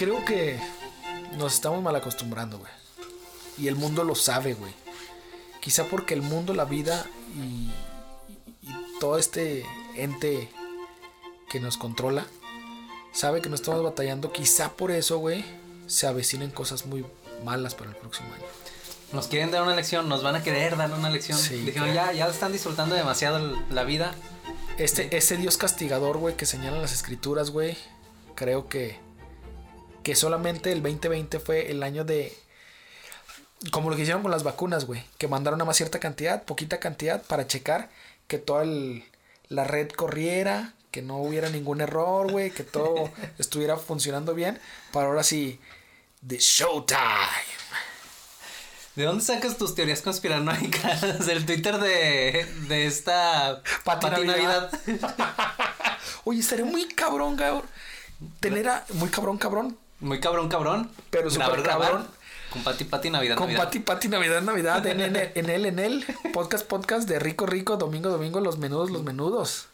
Creo que nos estamos mal acostumbrando, güey. Y el mundo lo sabe, güey. Quizá porque el mundo, la vida y, y todo este ente que nos controla sabe que nos estamos batallando. Quizá por eso, güey, se avecinen cosas muy malas para el próximo año. Nos quieren dar una lección, nos van a querer dar una lección. Sí, Dijeron, ya, ya están disfrutando demasiado la vida. Este, ese Dios castigador, güey, que señalan las escrituras, güey. Creo que. Que solamente el 2020 fue el año de. Como lo que hicieron con las vacunas, güey. Que mandaron a más cierta cantidad, poquita cantidad, para checar que toda el- la red corriera, que no hubiera ningún error, güey, que todo estuviera funcionando bien. Para ahora sí. The Showtime. ¿De dónde sacas tus teorías conspiranoicas? Del Twitter de, de esta Pati Pati Navidad. Navidad. Oye, estaría muy cabrón, cabrón. Tener a. Muy cabrón, cabrón. Muy cabrón, cabrón. Pero Grabar, súper grabar. cabrón. Con Pati Pati Navidad. Con Navidad. Pati Pati Navidad Navidad en, en, en él en él podcast podcast de rico rico domingo domingo los menudos los menudos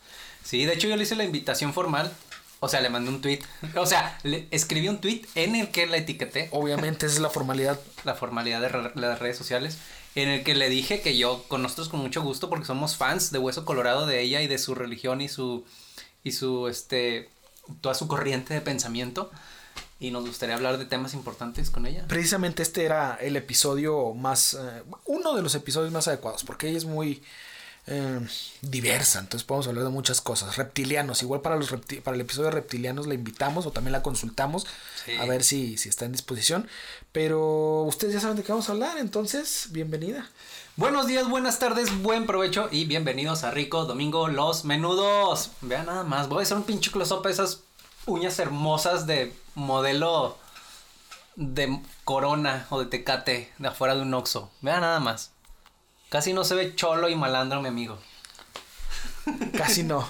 Sí, de hecho yo le hice la invitación formal. O sea, le mandé un tweet. O sea, le escribí un tweet en el que la etiqueté. obviamente esa es la formalidad la formalidad de re- las redes sociales, en el que le dije que yo con nosotros con mucho gusto, porque somos fans de Hueso Colorado de ella y de su religión y su, y su, este, toda su corriente de pensamiento, y nos gustaría hablar de temas importantes con ella. precisamente este era el episodio más eh, uno de los episodios más adecuados porque ella es muy eh, diversa entonces podemos hablar de muchas cosas reptilianos igual para los repti- para el episodio de reptilianos la invitamos o también la consultamos Sí. a ver si, si está en disposición pero ustedes ya saben de qué vamos a hablar entonces bienvenida Buenos días, buenas tardes, buen provecho y bienvenidos a Rico Domingo Los Menudos. Vean nada más, voy a hacer un pinche close-up a esas uñas hermosas de modelo de Corona o de Tecate de afuera de un Oxxo. Vean nada más. Casi no se ve cholo y malandro, mi amigo. casi no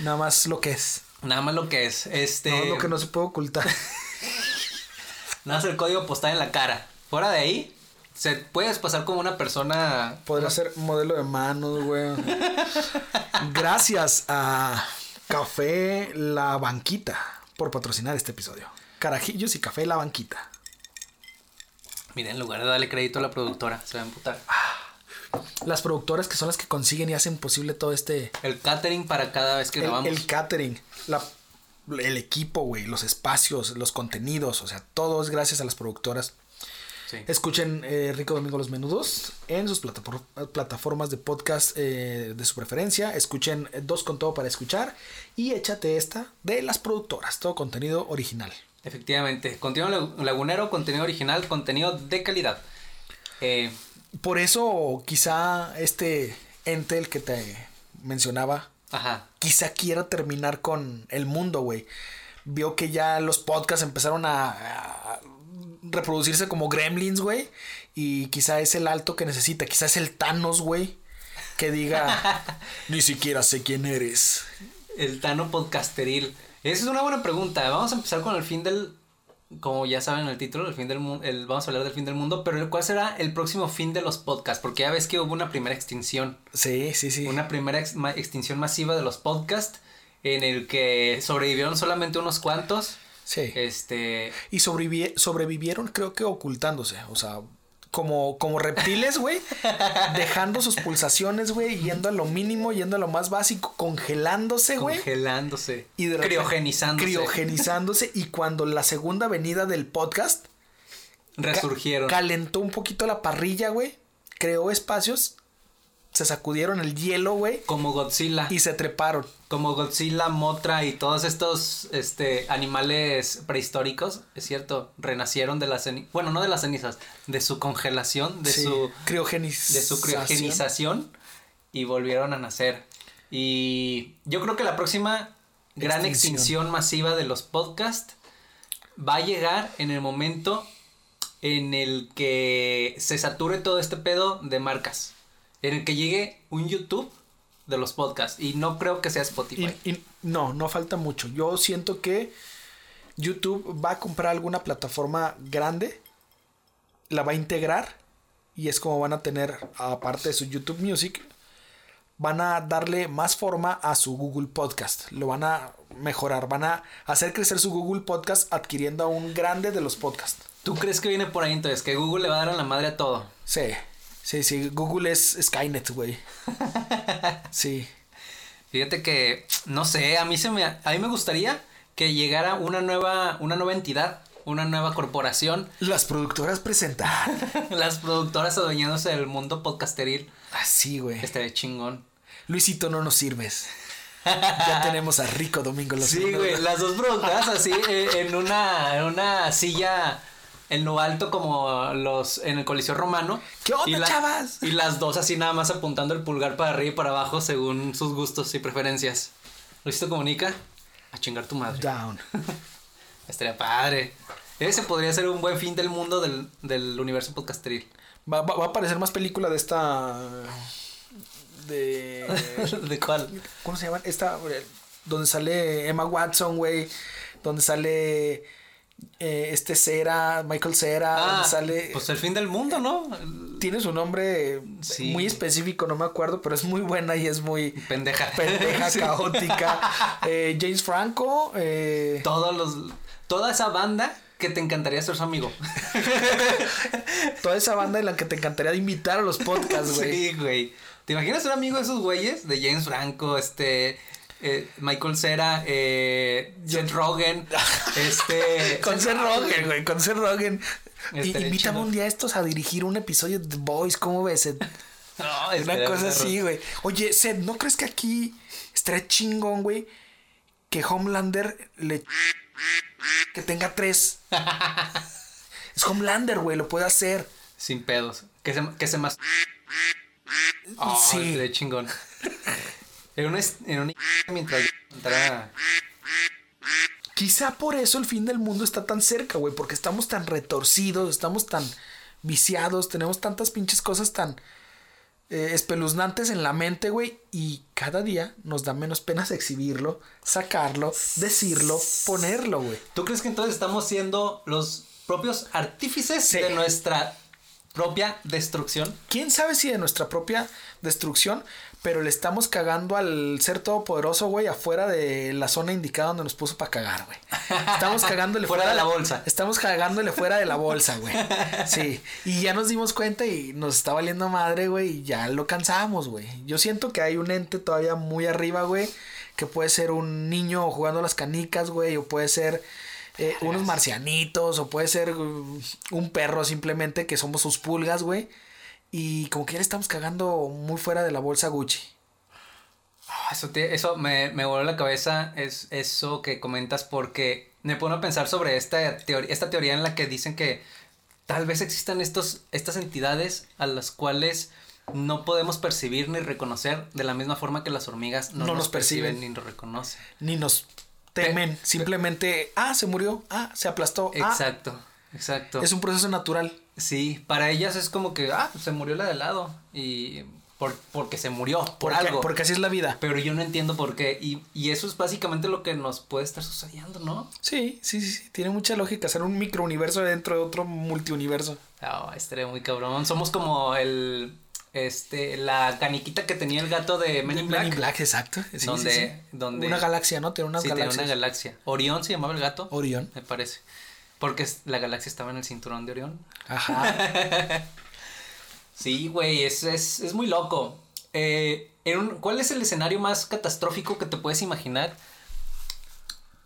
nada más lo que es Nada más lo que es. Este. No, lo que no se puede ocultar. Nada más el código postal en la cara. Fuera de ahí, se puedes pasar como una persona. Podría ser modelo de manos, güey. Gracias a Café La Banquita por patrocinar este episodio. Carajillos y Café La Banquita. Miren, en lugar de darle crédito a la productora, se va a emputar. Las productoras que son las que consiguen y hacen posible todo este... El catering para cada vez que El, grabamos. el catering, la- el equipo, güey, los espacios, los contenidos, o sea, todo es gracias a las productoras. Sí. Escuchen eh, Rico Domingo Los Menudos en sus platafor- plataformas de podcast eh, de su preferencia. Escuchen eh, Dos con Todo para Escuchar y échate esta de las productoras. Todo contenido original. Efectivamente. Contenido lag- lagunero, contenido original, contenido de calidad. Eh, Por eso quizá este ente, el que te mencionaba, ajá. quizá quiera terminar con el mundo, güey. Vio que ya los podcasts empezaron a, a reproducirse como gremlins, güey. Y quizá es el alto que necesita. Quizá es el Thanos, güey. Que diga, ni siquiera sé quién eres. El Tano podcasteril. Esa es una buena pregunta. Vamos a empezar con el fin del. Como ya saben el título, el fin del mundo. Vamos a hablar del fin del mundo. Pero ¿cuál será el próximo fin de los podcasts? Porque ya ves que hubo una primera extinción. Sí, sí, sí. Una primera ex- ma- extinción masiva de los podcasts. En el que sobrevivieron solamente unos cuantos. Sí. Este. Y sobrevivi- sobrevivieron, creo que ocultándose. O sea, como, como reptiles, güey. dejando sus pulsaciones, güey. Yendo a lo mínimo, yendo a lo más básico. Congelándose, güey. Congelándose. Y de criogenizándose. Criogenizándose. y cuando la segunda venida del podcast ca- Resurgieron. calentó un poquito la parrilla, güey. Creó espacios. Se sacudieron el hielo, güey. como Godzilla. Y se treparon. como Godzilla, Motra y todos estos este, animales prehistóricos, es cierto, renacieron de las cenizas, bueno, no de las cenizas, de su congelación, de Sí, su criogenización. de su criogenización y volvieron a nacer. Y yo creo que la próxima gran Extinción. extinción masiva de los podcasts va a llegar en el momento en el que se sature todo este pedo de marcas. En el que llegue un YouTube de los podcasts. Y no creo que sea Spotify. Y- y no, no falta mucho. Yo siento que YouTube va a comprar alguna plataforma grande, la va a integrar y es como van a tener, aparte de su YouTube Music, van a darle más forma a su Google Podcast. Lo van a mejorar, van a hacer crecer su Google Podcast adquiriendo a un grande de los podcasts. ¿Tú crees que viene por ahí entonces? Que Google le va a dar a la madre a todo. Sí, sí, sí. Google es Skynet, güey. Sí. Fíjate que, no sé, a mí se me, a mí me gustaría que llegara una nueva, una nueva entidad, una nueva corporación, Las productoras presentan. las productoras adueñándose del mundo podcasteril. Así, güey. Estaría chingón. Luisito, no nos sirves. Ya tenemos a Rico Domingo los Sí, güey, las dos productoras así eh, en una, en una silla en lo alto como los en el Coliseo Romano. ¿Qué onda, Y chavas? Y las dos así nada más apuntando el pulgar para arriba y para abajo según sus gustos y preferencias. Luisito comunica a chingar tu madre. Down. Estaría padre. Ese podría ser un buen fin del mundo del, del universo podcasteril. Va, va- va a aparecer más película de esta. De. ¿De cuál? ¿Cómo se llama? Esta. Donde sale Emma Watson, güey. Donde sale. Eh, este Cera, Michael Cera. Ah, sale. pues el fin del mundo, ¿no? tiene su nombre Sí. muy específico, no me acuerdo, pero es muy buena y es muy. Pendeja. Pendeja, Sí. caótica. Eh, James Franco. eh, Todos los, toda esa banda que te encantaría ser su amigo. toda esa banda en la que te encantaría invitar a los podcasts, güey. Sí, güey. ¿Te imaginas ser amigo de esos güeyes? De James Franco, este. Eh, Michael Cera, eh, Seth Rogen, este. Con Seth Rogen, güey, con Seth Rogen. Invítame chido. un día a estos a dirigir un episodio de The Boys, ¿cómo ves? Seth? No, Una estaría cosa así, güey. Oye, Seth, ¿no crees que aquí estaría chingón, güey? Que Homelander le... Que tenga tres. es Homelander, güey, lo puede hacer. Sin pedos. Que se, que se más. Oh, Sí. estaría chingón. En un, es- en un mientras Quizá por eso el fin del mundo está tan cerca, güey, porque estamos tan retorcidos, estamos tan viciados, tenemos tantas pinches cosas tan eh, espeluznantes en la mente, güey, y cada día nos da menos penas exhibirlo, sacarlo, decirlo, ponerlo, güey. ¿Tú crees que entonces estamos siendo los propios artífices Sí. de nuestra propia destrucción? ¿Quién sabe si de nuestra propia destrucción, pero le estamos cagando al ser todopoderoso, güey, afuera de la zona indicada donde nos puso para cagar, güey. Estamos cagándole Fuera de la bolsa. Estamos cagándole fuera de la bolsa, güey. Sí. Y ya nos dimos cuenta y nos está valiendo madre, güey, y ya lo cansamos, güey. Yo siento que hay un ente todavía muy arriba, güey, que puede ser un niño jugando a las canicas, güey, o puede ser eh, unos marcianitos, o puede ser uh, un perro simplemente que somos sus pulgas, güey. Y como que ya le estamos cagando muy fuera de la bolsa Gucci. Ah, Eso, te- eso me, me voló la cabeza, es eso que comentas, porque me pone a pensar sobre esta teoría, esta teoría en la que dicen que tal vez existan estos, estas entidades a las cuales no podemos percibir ni reconocer de la misma forma que las hormigas no, No nos nos perciben, perciben. ni nos reconocen. Ni nos temen. Pe- simplemente, ah, se murió, ah, se aplastó. ah, Exacto, exacto. es un proceso natural. Sí, para ellas es como que, ah, se murió la de lado y por, porque se murió, por Porque, algo. porque así es la vida. Pero yo no entiendo por qué. Y, y eso es básicamente lo que nos puede estar sucediendo, ¿no? Sí, sí, sí, tiene mucha lógica hacer un microuniverso dentro de otro multiuniverso. Ah, estaría muy cabrón. Somos como el. Este. La caniquita que tenía el gato de Men in Black. Men in Black, exacto. Sí, donde, sí. donde. Una galaxia, ¿no? Tiene sí, una galaxia. Orión se llamaba el gato. Orión. Me parece. Porque la galaxia estaba en el cinturón de Orión. Ajá. Sí, güey, es, es, es muy loco. Eh, en un- ¿Cuál es el escenario más catastrófico que te puedes imaginar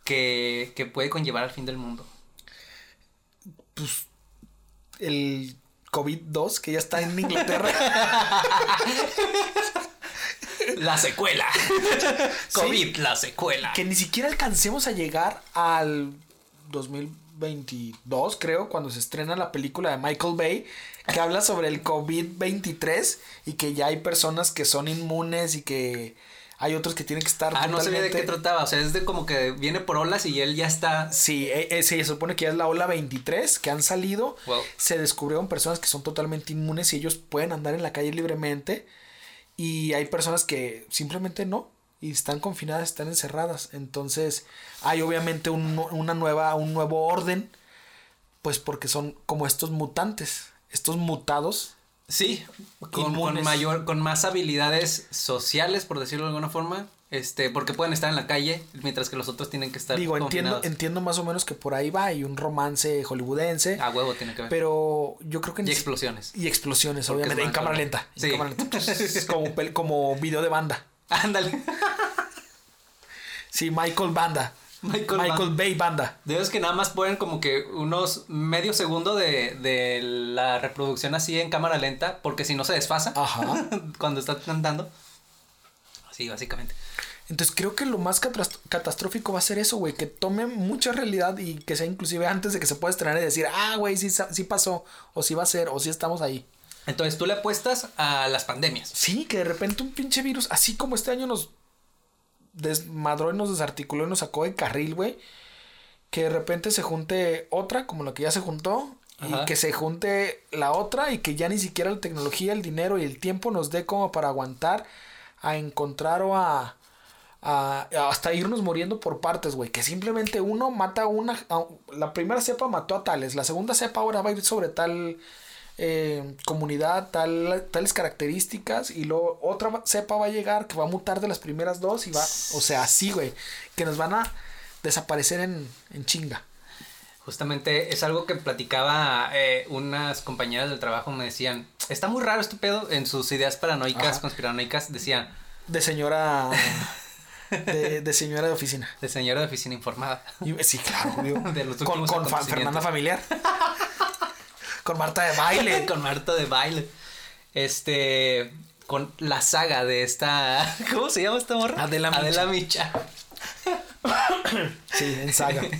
que, que puede conllevar al fin del mundo? pues el COVID-2 que ya está en Inglaterra. La secuela. COVID, la secuela. que ni siquiera alcancemos a llegar al 2022, creo, cuando se estrena la película de Michael Bay, que habla sobre el COVID-23 y que ya hay personas que son inmunes y que Hay otros que tienen que estar Ah, no sabía de qué totalmente- trataba. O sea, es de como que viene por olas y él ya está. Sí, eh, eh, sí, se supone que ya es la ola 23 que han salido. Wow. Se descubrieron personas que son totalmente inmunes y ellos pueden andar en la calle libremente. Y hay personas que simplemente no. Y están confinadas, están encerradas. Entonces, hay obviamente un, una nueva, un nuevo orden. Pues porque son como estos mutantes. Estos mutados. Sí, con, mayor, con más habilidades sociales, por decirlo de alguna forma. Este, porque pueden estar en la calle, mientras que los otros tienen que estar. Digo, entiendo, confinados. entiendo más o menos que por ahí va. Y un romance hollywoodense. A huevo tiene que ver. Pero yo creo que y ni- explosiones. Y explosiones, Porque obviamente, en cámara lenta. en Sí. cámara lenta. Es como, como video de banda. Ándale. Sí, Michael Banda. Michael. Bay Banda. De esos que nada más ponen como que unos medio segundo de, de la reproducción así en cámara lenta, porque si no se desfasa Ajá. cuando está cantando. Sí, básicamente. Entonces creo que lo más catastrófico va a ser eso, güey. Que tome mucha realidad y que sea inclusive antes de que se pueda estrenar y decir, ah, güey, sí, sí pasó. O sí va a ser, o sí estamos ahí. Entonces tú le apuestas a las pandemias. Sí, que de repente un pinche virus, así como este año nos desmadró y nos desarticuló y nos sacó de carril, güey. Que de repente se junte otra, como la que ya se juntó. Ajá. Y que se junte la otra y que ya ni siquiera la tecnología, el dinero y el tiempo nos dé como para aguantar a encontrar o a, a- hasta irnos muriendo por partes, güey. Que simplemente uno mata a una... a- la primera cepa mató a tales, la segunda cepa ahora va a ir sobre tal eh, comunidad, tal, tales características y luego otra cepa va a llegar que va a mutar de las primeras dos y va, o sea, así, güey, que nos van a desaparecer en, en chinga. Justamente es algo que platicaba eh, unas compañeras del trabajo, me decían, está muy raro este pedo en sus ideas paranoicas, Ajá. conspiranoicas, decían, De señora... De, de señora de oficina. de señora de oficina informada. Sí, claro, güey. De los con con fa-. Fernanda Familiar. con Marta de Baile. con Marta de baile. Este, con la saga de esta, ¿cómo se llama esta morra? Adela Micha. Adela Micha. Sí, en saga.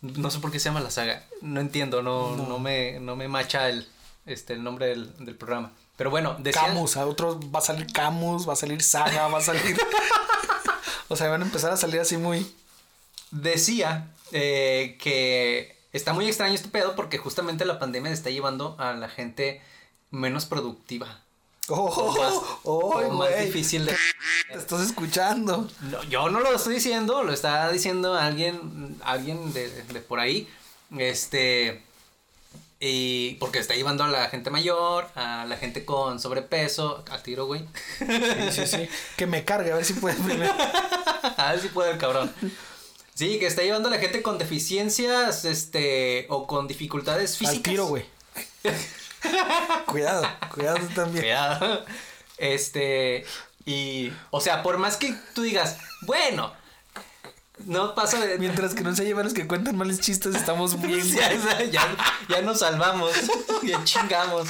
No sé por qué se llama la saga. No entiendo, no, no. me, no me macha el, este, el nombre del, del programa. Pero bueno, decía. Camus, a otros va a salir Camus, va a salir Saga, va a salir. o sea, van a empezar a salir así muy. Decía eh, que está muy extraño este pedo porque justamente la pandemia está llevando a la gente menos productiva. Oh, O más, oh, o más difícil de... Te estás escuchando. No, yo no lo estoy diciendo, lo está diciendo alguien, alguien de, de por ahí. Este. Y porque está llevando a la gente mayor, a la gente con sobrepeso, a tiro, güey. Sí, sí, sí. Que me cargue, a ver si puede primero. a ver si puede el cabrón. Sí, que está llevando a la gente con deficiencias, este, o con dificultades físicas. Al tiro, güey. cuidado, cuidado también. Cuidado. Este, y, o sea, por más que tú digas, bueno, no pasa de... Mientras que no se llevan los que cuentan males chistes, estamos bien. ya, ya, ya nos salvamos, ya chingamos.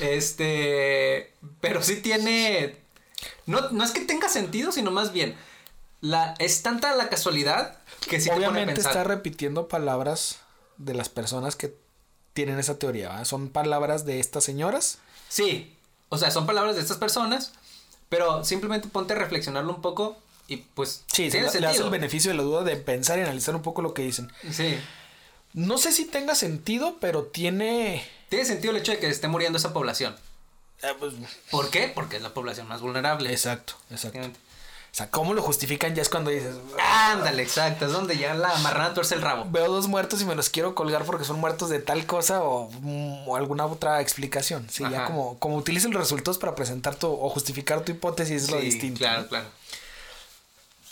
Este, pero sí tiene, no, no es que tenga sentido, sino más bien, la, es tanta la casualidad que sí te pone a Obviamente pensar. está repitiendo palabras de las personas que tienen esa teoría. Son palabras de estas señoras. Sí, o sea, son palabras de estas personas, pero simplemente ponte a reflexionarlo un poco y pues Sí, se tiene le, le hace el beneficio de la duda de pensar y analizar un poco lo que dicen. Sí. No sé si tenga sentido, pero tiene. Tiene sentido el hecho de que esté muriendo esa población. eh, pues, ¿Por qué? Porque es la población más vulnerable. exacto, exacto. O sea, ¿cómo lo justifican? Ya es cuando dices. Ándale, exacto. Es donde ya la marrana tuerce el rabo. Veo dos muertos y me los quiero colgar porque son muertos de tal cosa o, mm, o alguna otra explicación. Sí, ya como, como utilizas los resultados para presentar tu o justificar tu hipótesis es lo distinto. Claro, ¿no? claro.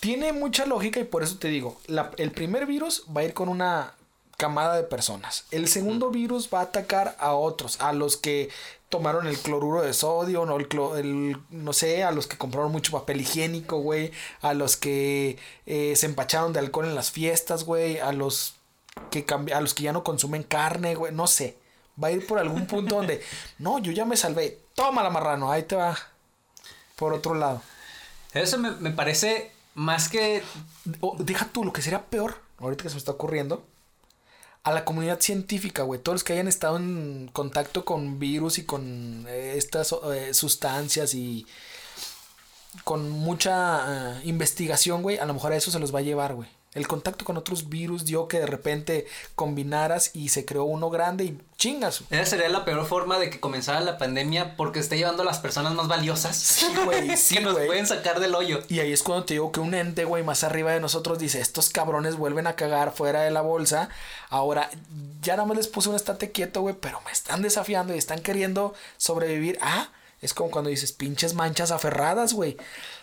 Tiene mucha lógica y por eso te digo, la- el primer virus va a ir con una camada de personas. El segundo virus va a atacar a otros, a los que tomaron el cloruro de sodio, no, el, clo- el- no sé, a los que compraron mucho papel higiénico, güey, a los que eh, se empacharon de alcohol en las fiestas, güey, a los que a los que ya no consumen carne, güey, no sé. Va a ir por algún punto donde, no, yo ya me salvé, toma la marrano, ahí te va. Por otro lado. Eso me, me parece más que. Deja tú, lo que sería peor, ahorita que se me está ocurriendo, a la comunidad científica, güey, todos los que hayan estado en contacto con virus y con eh, estas eh, sustancias y con mucha eh, investigación, güey, a lo mejor a eso se los va a llevar, güey. El contacto con otros virus dio que de repente combinaras y se creó uno grande y chingas. Esa sería la peor forma de que comenzara la pandemia porque está llevando a las personas más valiosas. Sí, güey, sí, que nos pueden sacar del hoyo. Y ahí es cuando te digo que un ente, güey, más arriba de nosotros dice, estos cabrones vuelven a cagar fuera de la bolsa. Ahora, ya nada más les puse un estate quieto, güey, pero me están desafiando y están queriendo sobrevivir. Ah, es como cuando dices, pinches manchas aferradas, güey.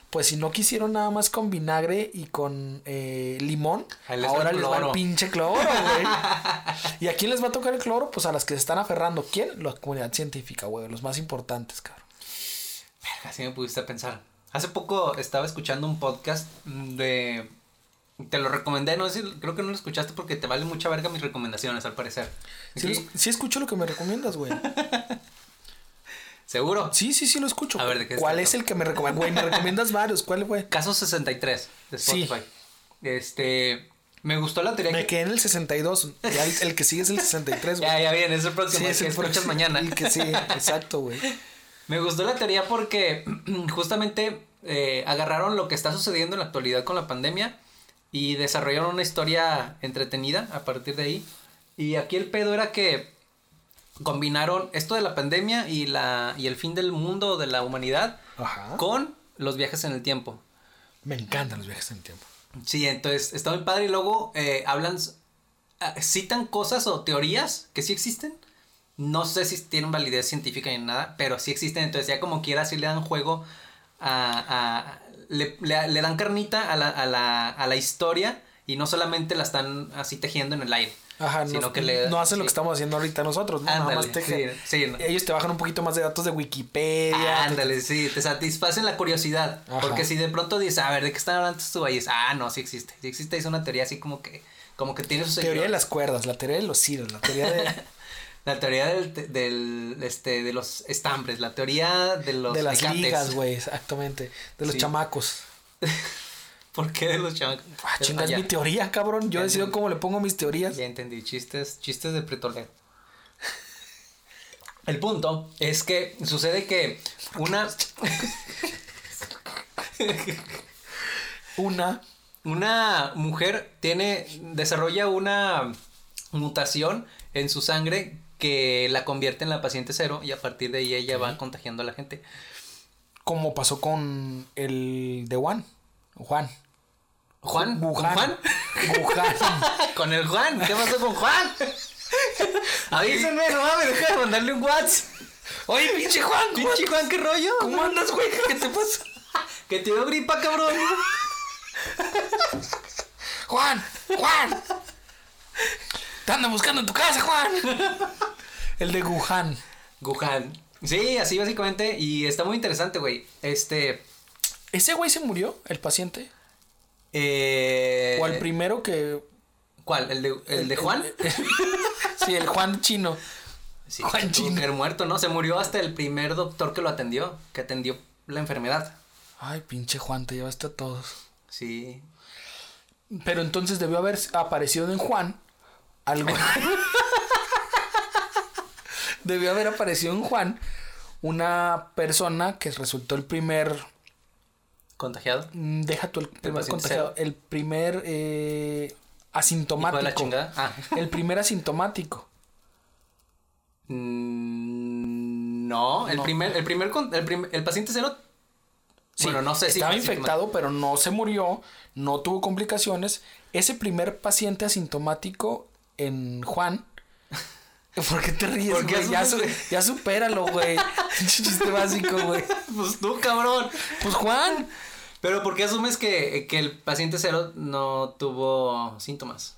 Pues si no quisieron nada más con vinagre y con eh, limón, les ahora les va el pinche cloro, güey. ¿Y a quién les va a tocar el cloro? Pues a las que se están aferrando. ¿Quién? La comunidad científica, güey, los más importantes, cabrón. Así me pudiste pensar. Hace poco estaba escuchando un podcast de... Te lo recomendé, no sé si creo que no lo escuchaste porque te vale mucha verga mis recomendaciones al parecer. Sí, sí escucho lo que me recomiendas, güey. ¿Seguro? Sí, sí, sí lo escucho. A ver, ¿de qué ¿Cuál es el que me recomiendas? Güey, me recomiendas varios. ¿Cuál fue? Caso 63 de Sí. Spotify. Este... Me gustó la teoría Me que... quedé en el 62. Ya el, el que sigue es el 63, güey. Ya, ya bien, es el próximo, Sí, el es que el escuchas próximo. mañana. El que sí, exacto, güey. Me gustó la teoría porque justamente eh, agarraron lo que está sucediendo en la actualidad con la pandemia y desarrollaron una historia entretenida a partir de ahí. Y aquí el pedo era que combinaron esto de la pandemia y, la, y el fin del mundo, de la humanidad, Ajá. con los viajes en el tiempo. Me encantan los viajes en el tiempo. Sí, entonces está muy padre y luego eh, hablan, ah, citan cosas o teorías que sí existen. No sé si tienen validez científica ni nada, pero sí existen. Entonces ya como quiera sí le dan juego a... a- le, le- le dan carnita a la, a, la, a la historia y no solamente la están así tejiendo en el aire. Ajá, sino no, que le, no hacen lo que estamos haciendo ahorita nosotros, ¿no? Nada Ándale, más te sí, sí, no. Ellos te bajan un poquito más de datos de Wikipedia. te- Ándale, sí, te satisfacen la curiosidad. Ajá. Porque si de pronto dices, a ver, ¿de qué están hablando estos güeyes? Ah, no, sí existe. Sí existe, es una teoría así como que, como que tiene sus Teoría de las cuerdas, la teoría de los hilos, la teoría de, La teoría del, te- del, este, de los estambres, la teoría de los de las ligas, güey, exactamente. De los Sí. chamacos. ¿Por qué de los chamacos? Ah, chinga, es ya, mi teoría, cabrón. Yo Ya decido entendí. cómo le pongo mis teorías. ya entendí, chistes, chistes de pretolero. El punto es que sucede que una, Una. una mujer tiene, desarrolla una mutación en su sangre que la convierte en la paciente cero y a partir de ahí ella va contagiando a la gente. Como pasó con el de Juan. Juan. Juan, ¿con Wuhan. Juan? Con el Juan, ¿qué pasó con Juan? Avísenme, no mames, deja de mandarle un WhatsApp. Oye, pinche Juan, Pinche Juan, ¿qué rollo? ¿cómo andas, güey? ¿Qué te pasa? Que te dio gripa, cabrón. Juan, Juan. Te andan buscando en tu casa, Juan. El de Wuhan. Wuhan. Sí, así básicamente. Y está muy interesante, güey. Este. ¿Ese güey se murió, el paciente? Eh, ¿O el primero que... ¿Cuál? ¿El de, el de Juan? sí, el Juan chino. Sí, Juan Chino. haber muerto, ¿no? Se murió hasta el primer doctor que lo atendió, que atendió la enfermedad. Ay, pinche Juan, te llevaste a todos. Sí. Pero entonces debió haber aparecido en Juan algo. debió haber aparecido en Juan una persona que resultó el primer. ¿Contagiado? mm, Deja tú el primer paciente contagiado. El primer eh, asintomático. La chingada. Ah. El primer asintomático. Mm, No, el No. primer, el primer, el, prim- el paciente cero. Sí, bueno, no sé si estaba infectado, pero no se murió, no tuvo complicaciones. Ese primer paciente asintomático en Juan. ¿Por qué te ríes, ¿Por qué güey? Ya, su- ya supéralo, güey. Chiste básico, güey. Pues tú, cabrón. Pues Juan. Pero ¿por qué asumes que, que el paciente cero no tuvo síntomas?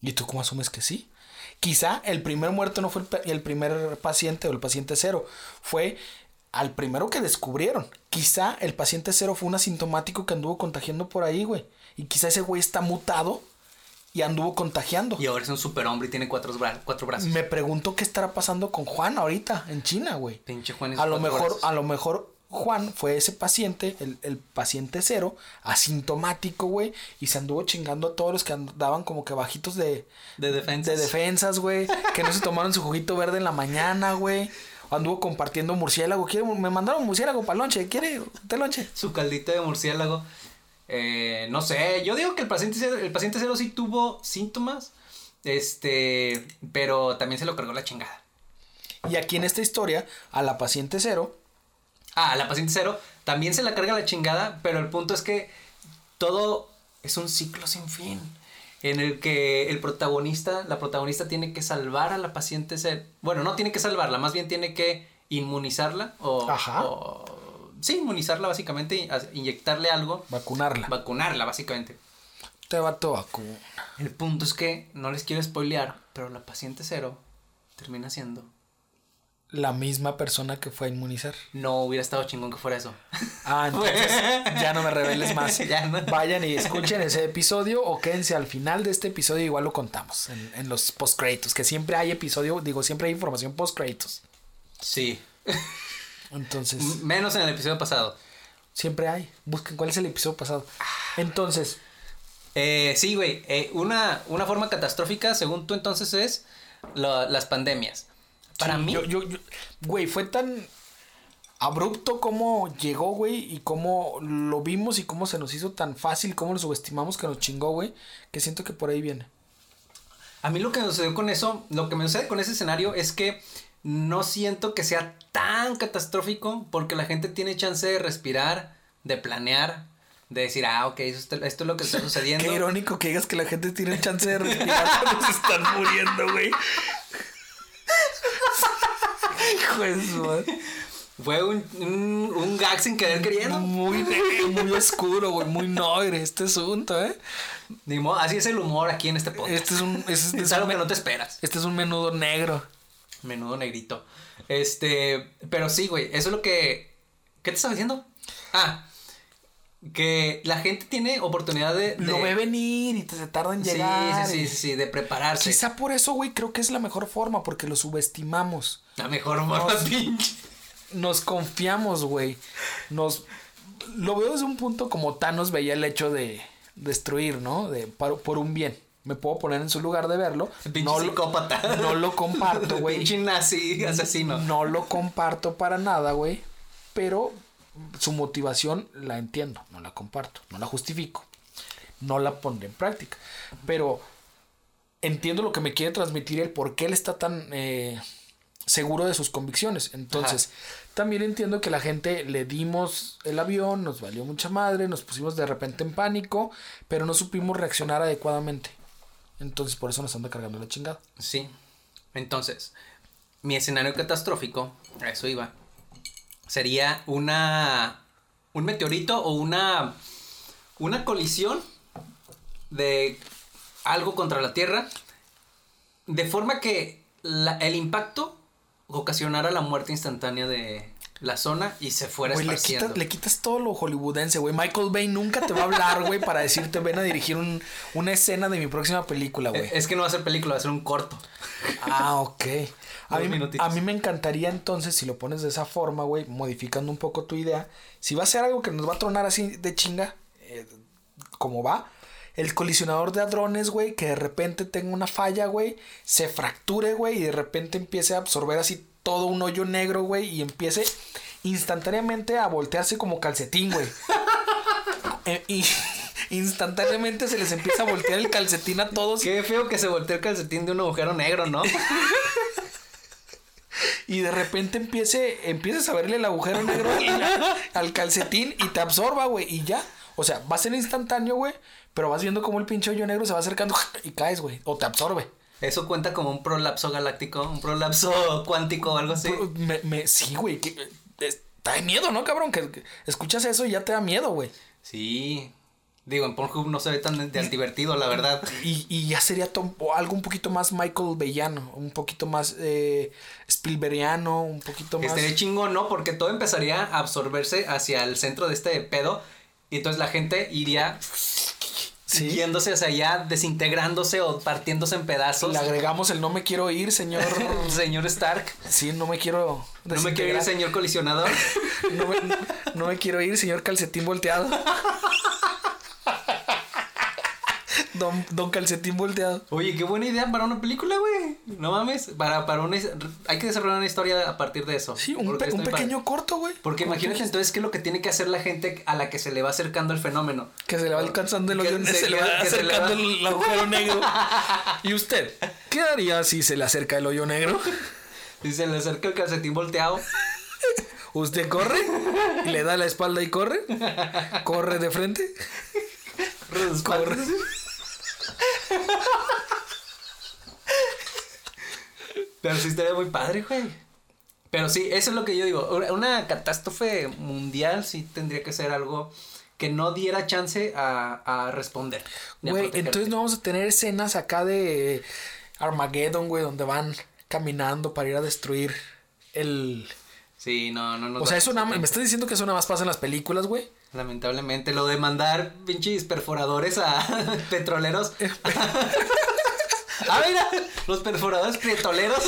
¿Y tú cómo asumes que sí? Quizá el primer muerto no fue el primer paciente o el paciente cero. Fue al primero que descubrieron. Quizá el paciente cero fue un asintomático que anduvo contagiando por ahí, güey. Y quizá ese güey está mutado y anduvo contagiando. Y ahora es un superhombre y tiene cuatro, bra- cuatro brazos. Me pregunto qué estará pasando con Juan ahorita en China, güey. Pinche Juan y A lo mejor, brazos. a lo mejor Juan fue ese paciente, el, el paciente cero, asintomático, güey, y se anduvo chingando a todos los que andaban como que bajitos de, De defensas. de defensas, güey, que no se tomaron su juguito verde en la mañana, güey. anduvo compartiendo murciélago. ¿Quiere, me mandaron murciélago para lonche. ¿Quiere te lonche? Su caldito de murciélago. Eh, no sé, yo digo que el paciente, cero- el paciente cero sí tuvo síntomas. Este, pero también se lo cargó la chingada. Y aquí en esta historia, a la paciente cero, Ah, la paciente cero también se la carga la chingada, pero el punto es que todo es un ciclo sin fin. En el que el protagonista, la protagonista tiene que salvar a la paciente cero. Bueno, no tiene que salvarla, más bien tiene que inmunizarla o. Ajá. o- sí, inmunizarla básicamente, inyectarle algo. vacunarla. Vacunarla, básicamente. Te va a vacunar. El punto es que no les quiero spoilear, pero la paciente cero termina siendo. La misma persona que fue a inmunizar. No hubiera estado chingón que fuera eso. Ah, entonces ya no me reveles más. Ya no. Vayan y escuchen ese episodio o quédense al final de este episodio, igual lo contamos en, en los post créditos, que siempre hay episodio, digo, siempre hay información post créditos. Sí. Entonces, Menos en el episodio pasado. siempre hay. Busquen cuál es el episodio pasado. Entonces, Eh, sí, güey. eh, una, una forma catastrófica, según tú entonces, es la- las pandemias. Para sí, mí, yo, yo, yo- güey, fue tan abrupto como llegó, güey, y cómo lo vimos y cómo se nos hizo tan fácil, cómo lo subestimamos que nos chingó, güey, que siento que por ahí viene. a mí lo que me sucedió con eso, lo que me sucede con ese escenario es que no siento que sea tan catastrófico porque la gente tiene chance de respirar, de planear, de decir, ah, ok, esto es lo que está sucediendo. Qué irónico que digas que la gente tiene chance de respirar cuando se están muriendo, güey. Madre. Fue un, un, un gag sin querer queriendo. Muy negro, muy oscuro, güey, muy noire este asunto, ¿eh? Ni modo, así es el humor aquí en este podcast. Este es un, este es, es algo que no te esperas. este es un menudo negro. Menudo negrito. Este, pero sí, güey, eso es lo que... ¿Qué te estaba diciendo? Ah, que la gente tiene oportunidad de... de- Lo ve venir y te se tarda en llegar. sí, sí, sí, sí, de prepararse. Quizá por eso, güey, creo que es la mejor forma, porque lo subestimamos. La mejor forma, No, sí. pinche. Nos confiamos, güey. Nos. Lo veo desde un punto como Thanos veía el hecho de destruir, ¿no? De, por, por un bien. Me puedo poner en su lugar de verlo. No lo, psicópata. no lo comparto, güey. Pinche nazi asesino. No lo comparto para nada, güey. Pero su motivación la entiendo. No la comparto. No la justifico. No la pondré en práctica. Pero entiendo lo que me quiere transmitir el por qué él está tan eh, seguro de sus convicciones. Entonces, también entiendo que la gente le dimos el avión, nos valió mucha madre, nos pusimos de repente en pánico, pero no supimos reaccionar adecuadamente. Entonces, por eso nos anda cargando la chingada. Sí. Entonces, mi escenario catastrófico, a eso iba, sería una un meteorito o una una colisión de algo contra la Tierra de forma que el impacto ocasionara la muerte instantánea de la zona y se fuera Güey, le quitas, le quitas todo lo hollywoodense, güey. Michael Bay nunca te va a hablar, güey, para decirte ven a dirigir un- una escena de mi próxima película, güey. Es que no va a ser película, va a ser un corto. Ah, ok. A mí, a mí me encantaría entonces, si lo pones de esa forma, güey, modificando un poco tu idea, si va a ser algo que nos va a tronar así de chinga, eh, como va, el colisionador de hadrones, güey, que de repente tenga una falla, güey, se fracture, güey, y de repente empiece a absorber así todo un hoyo negro, güey, y empiece instantáneamente a voltearse como calcetín, güey. Eh, y instantáneamente se les empieza a voltear el calcetín a todos Qué feo que se voltee el calcetín de un agujero negro, ¿no? y de repente empiece, empieces a verle el agujero negro al, al calcetín y te absorba, güey, y ya. O sea, va a ser instantáneo, güey, pero vas viendo cómo el pinche hoyo negro se va acercando y caes, güey, o te absorbe. Eso cuenta como un prolapso galáctico, un prolapso cuántico o algo así. Pero Me, me- sí, güey, que, está de miedo, ¿no, cabrón? Que, que escuchas eso y ya te da miedo, güey. Sí. Digo, en Pornhub no se ve tan divertido, la verdad. Y, y ya sería algo un poquito más Michael Bayano, un poquito más eh, Spielbergiano, un poquito más... Estaría chingón, ¿no? Porque todo empezaría a absorberse hacia el centro de este pedo. Y entonces la gente iría Sí. yéndose hacia allá, desintegrándose o partiéndose en pedazos. Le agregamos el no me quiero ir, señor. Señor Stark. Sí, no me quiero. No me quiero ir, señor colisionador. No me, no me quiero ir, señor calcetín volteado. Don, don Calcetín volteado. Oye, qué buena idea para una película, güey. No mames. Para, para una, hay que desarrollar una historia a partir de eso. Sí, un, pe- un pequeño corto, güey. Porque imagínate entonces qué es lo que tiene que hacer la gente a la que se le va acercando el fenómeno. Que se le va alcanzando el hoyo, se- se, le va que se le acercando va- el agujero negro. ¿Y usted? ¿Qué haría si se le acerca el hoyo negro? Y se le acerca el calcetín volteado. ¿Usted corre? ¿Y le da la espalda y corre? ¿Corre de frente? Corre. Pero sí estaría muy padre, güey. Pero sí, eso es lo que yo digo. Una- catástrofe mundial sí tendría que ser algo que no diera chance a, a responder. Güey, entonces no vamos a tener escenas acá de Armageddon, güey, donde van caminando para ir a destruir el... Sí, no, no, no. O sea, eso nada más... Me estás diciendo que eso nada más pasa en las películas, güey. Lamentablemente, lo de mandar pinches perforadores a petroleros. ah, mira, los perforadores petroleros.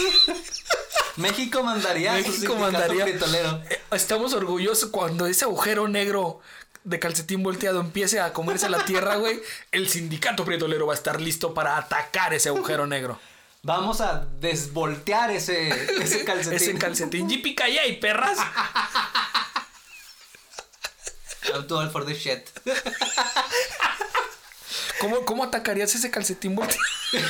México mandaría México mandaría... petrolero. Eh, Estamos orgullosos cuando ese agujero negro de calcetín volteado empiece a comerse la tierra, güey. El sindicato prietolero va a estar listo para atacar ese agujero negro. Vamos a desvoltear ese, ese calcetín. Ese calcetín. y perras. I'm too old for this shit. ¿Cómo, ¿Cómo atacarías ese calcetín volteado?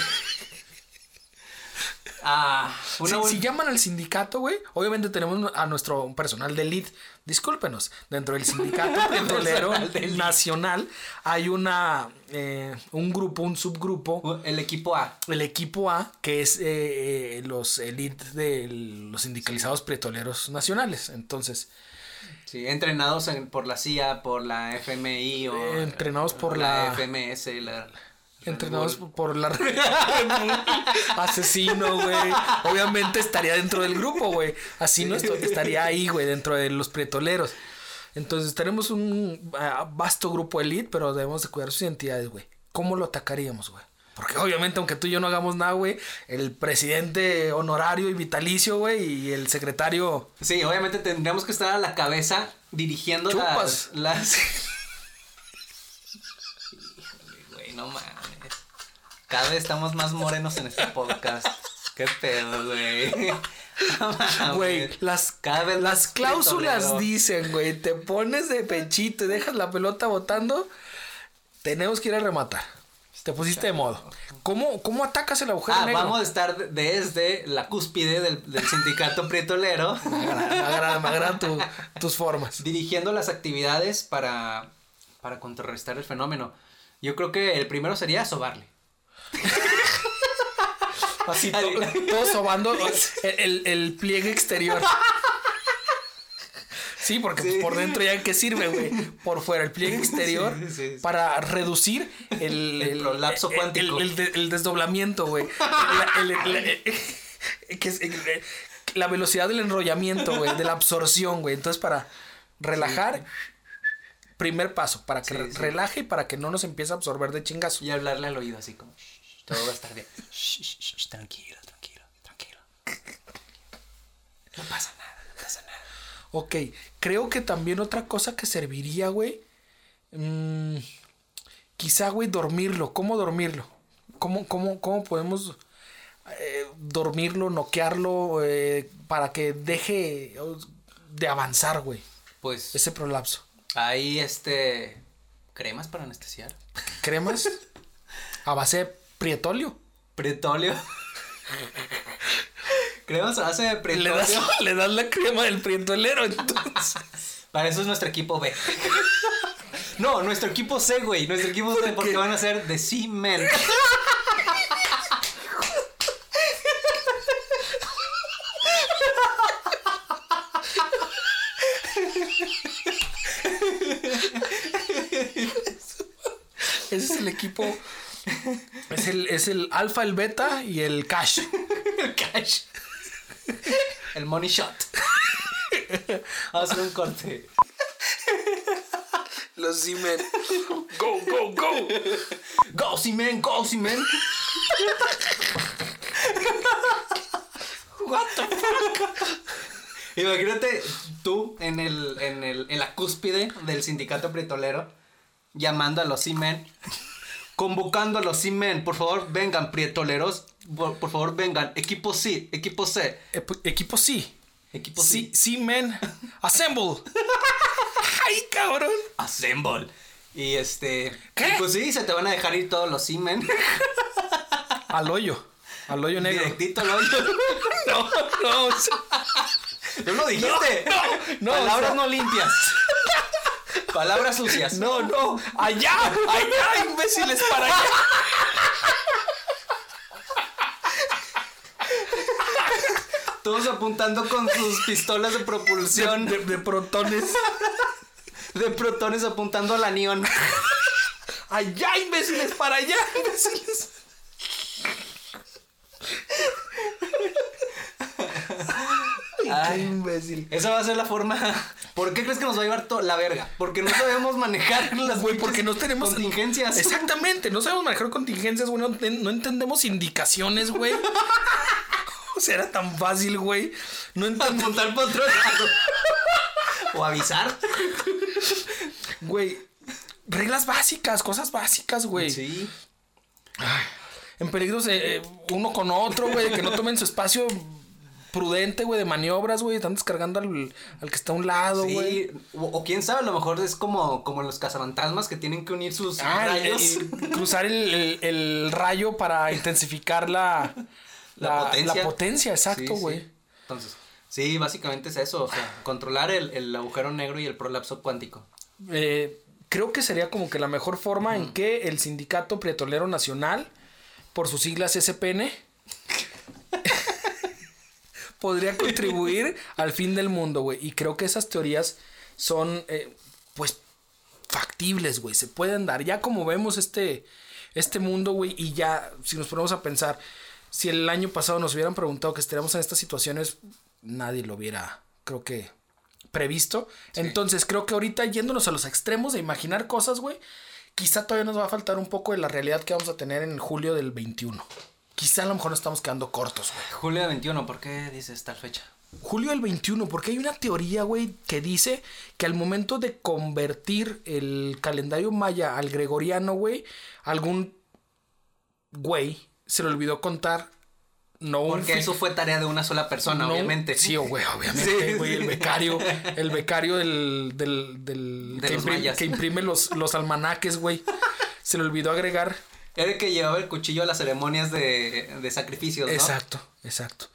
Ah, una Si, buen- si llaman al sindicato, güey, obviamente tenemos a nuestro personal de elite. Discúlpenos, dentro del sindicato petrolero Personal de elite. nacional hay una eh, un grupo, un subgrupo, el equipo A. el equipo A, que es eh, eh, los elite de los sindicalizados petroleros nacionales. Entonces, Sí, entrenados en- por la CIA, por la FMI o Eh, entrenados por la, la- FMS, la entrenados por la asesino, güey. Obviamente estaría dentro del grupo, güey. Asesino esto- estaría ahí, güey, dentro de los pretoleros. Entonces tenemos un ah, vasto grupo elite, pero debemos de cuidar sus identidades, güey. ¿Cómo lo atacaríamos, güey? Porque obviamente, aunque tú y yo no hagamos nada, güey, el presidente honorario y vitalicio, güey, y el secretario. Sí, obviamente tendríamos que estar a la cabeza dirigiendo Chupas. las las güey, no mames. Cada vez estamos más morenos en este podcast. Qué pedo, güey. Güey, las, Cada vez las cláusulas dicen, güey, te pones de pechito y dejas la pelota botando, tenemos que ir a rematar. Te pusiste de modo. ¿Cómo, cómo atacas el agujero Ah, negro? vamos a estar de- desde la cúspide del, del sindicato prietolero Me agrada, me agrada, me agradan tu- tus formas. dirigiendo las actividades para, para contrarrestar el fenómeno. Yo creo que el primero sería sobarle. Así, to- todo sobando el, el- el pliegue exterior. Sí, porque pues, Sí. por dentro ya qué sirve, güey. Por fuera, el pliegue exterior Sí, sí, sí. para reducir el, El prolapso cuántico. El, el- el desdoblamiento, güey. La, el- el- el- que es- el- la velocidad del enrollamiento, güey, de la absorción, güey. Entonces, para relajar, primer paso, para que Sí, re- sí. relaje y para que no nos empiece a absorber de chingazo. Y hablarle al oído así como, "Shh, todo va a estar bien. Shh, shh, tranquilo, tranquilo, tranquilo. No pasa. Ok, creo que también otra cosa que serviría, güey. mm, quizá, güey, dormirlo. ¿Cómo dormirlo? ¿Cómo, cómo, cómo podemos eh, dormirlo, noquearlo eh, para que deje de avanzar, güey? Pues Ese prolapso. hay este cremas para anestesiar. ¿Cremas? a base de prietolio. Pretolio. cremas a base de Le das, le das la crema del prietolero, entonces. Para eso es nuestro equipo B. No, nuestro equipo C, güey. Nuestro equipo C porque van a ser de C-Men. Ese es el equipo. Es el, es el alfa, el beta y el cash. El cash. El money shot. Vamos a hacer un corte. Los Siemens. Go, go, go. Go, C-Men, go, C-Men. What the fuck? Imagínate tú en el, en el, en la cúspide del sindicato pretolero llamando a los C-Men convocando a los C-Men. Por favor, vengan, prietoleros. Por, por favor, vengan. Equipo C, equipo C. Equipo sí. Equipo Sí, C. sí, men. Assemble. Ay, cabrón. Assemble. Y este. ¿Qué? Pues sí, se te van a dejar ir todos los C-Men. Al hoyo. Al hoyo negro. Directito al hoyo. No, no. o sea, Tú lo dijiste. no, Palabras o sea- no limpias. Palabras sucias. No, no. Allá. Allá, imbéciles, para allá. Todos apuntando con sus pistolas de propulsión. De, de protones. de protones apuntando al anión. Allá, imbéciles, para allá, imbéciles. Ay, imbécil. esa va a ser la forma. ¿Por qué crees que nos va a llevar la verga? Porque no sabemos manejar las Güey, porque no tenemos contingencias. Exactamente, no sabemos manejar contingencias, güey. No, enten- no entendemos indicaciones, güey. O sea, era tan fácil, güey. No entendemos. Apuntar para otro lado. O avisar. Güey. Reglas básicas, cosas básicas, güey. Sí. En peligros eh, uno con otro, güey. Que no tomen su espacio prudente, güey, de maniobras, güey. Están descargando al, al que está a un lado, güey. Sí. O, o quién sabe, a lo mejor es como, como los cazafantasmas que tienen que unir sus Ah, rayos. el- cruzar el, el- el rayo para intensificar la, La potencia. La potencia, exacto, sí. güey. Entonces, sí, básicamente es eso. O sea, controlar el, el agujero negro y el prolapso cuántico. Eh, creo que sería como que la mejor forma en que el Sindicato Prietolero Nacional, por sus siglas SPN, podría contribuir al fin del mundo, güey. Y creo que esas teorías son, eh, pues, factibles, güey. Se pueden dar. Ya como vemos este, este mundo, güey, y ya, si nos ponemos a pensar, si el año pasado nos hubieran preguntado que estaríamos en estas situaciones, nadie lo hubiera, creo que, previsto. Entonces, creo que ahorita yéndonos a los extremos de imaginar cosas, güey, quizá todavía nos va a faltar un poco de la realidad que vamos a tener en julio del 21. Quizá a lo mejor nos estamos quedando cortos, güey. Julio de 21, ¿por qué dices tal fecha? Julio del 21, porque hay una teoría, güey, que dice que al momento de convertir el calendario maya al gregoriano, güey, algún güey se le olvidó contar no Porque eso fue tarea de una sola persona, no- obviamente. Sí, güey, obviamente, Sí. güey, el becario, el becario del, del, del- De que, los imprime, mayas. que imprime los, los almanaques, güey. Se le olvidó agregar. Era el que llevaba el cuchillo a las ceremonias de, de sacrificios, ¿no? Exacto, exacto.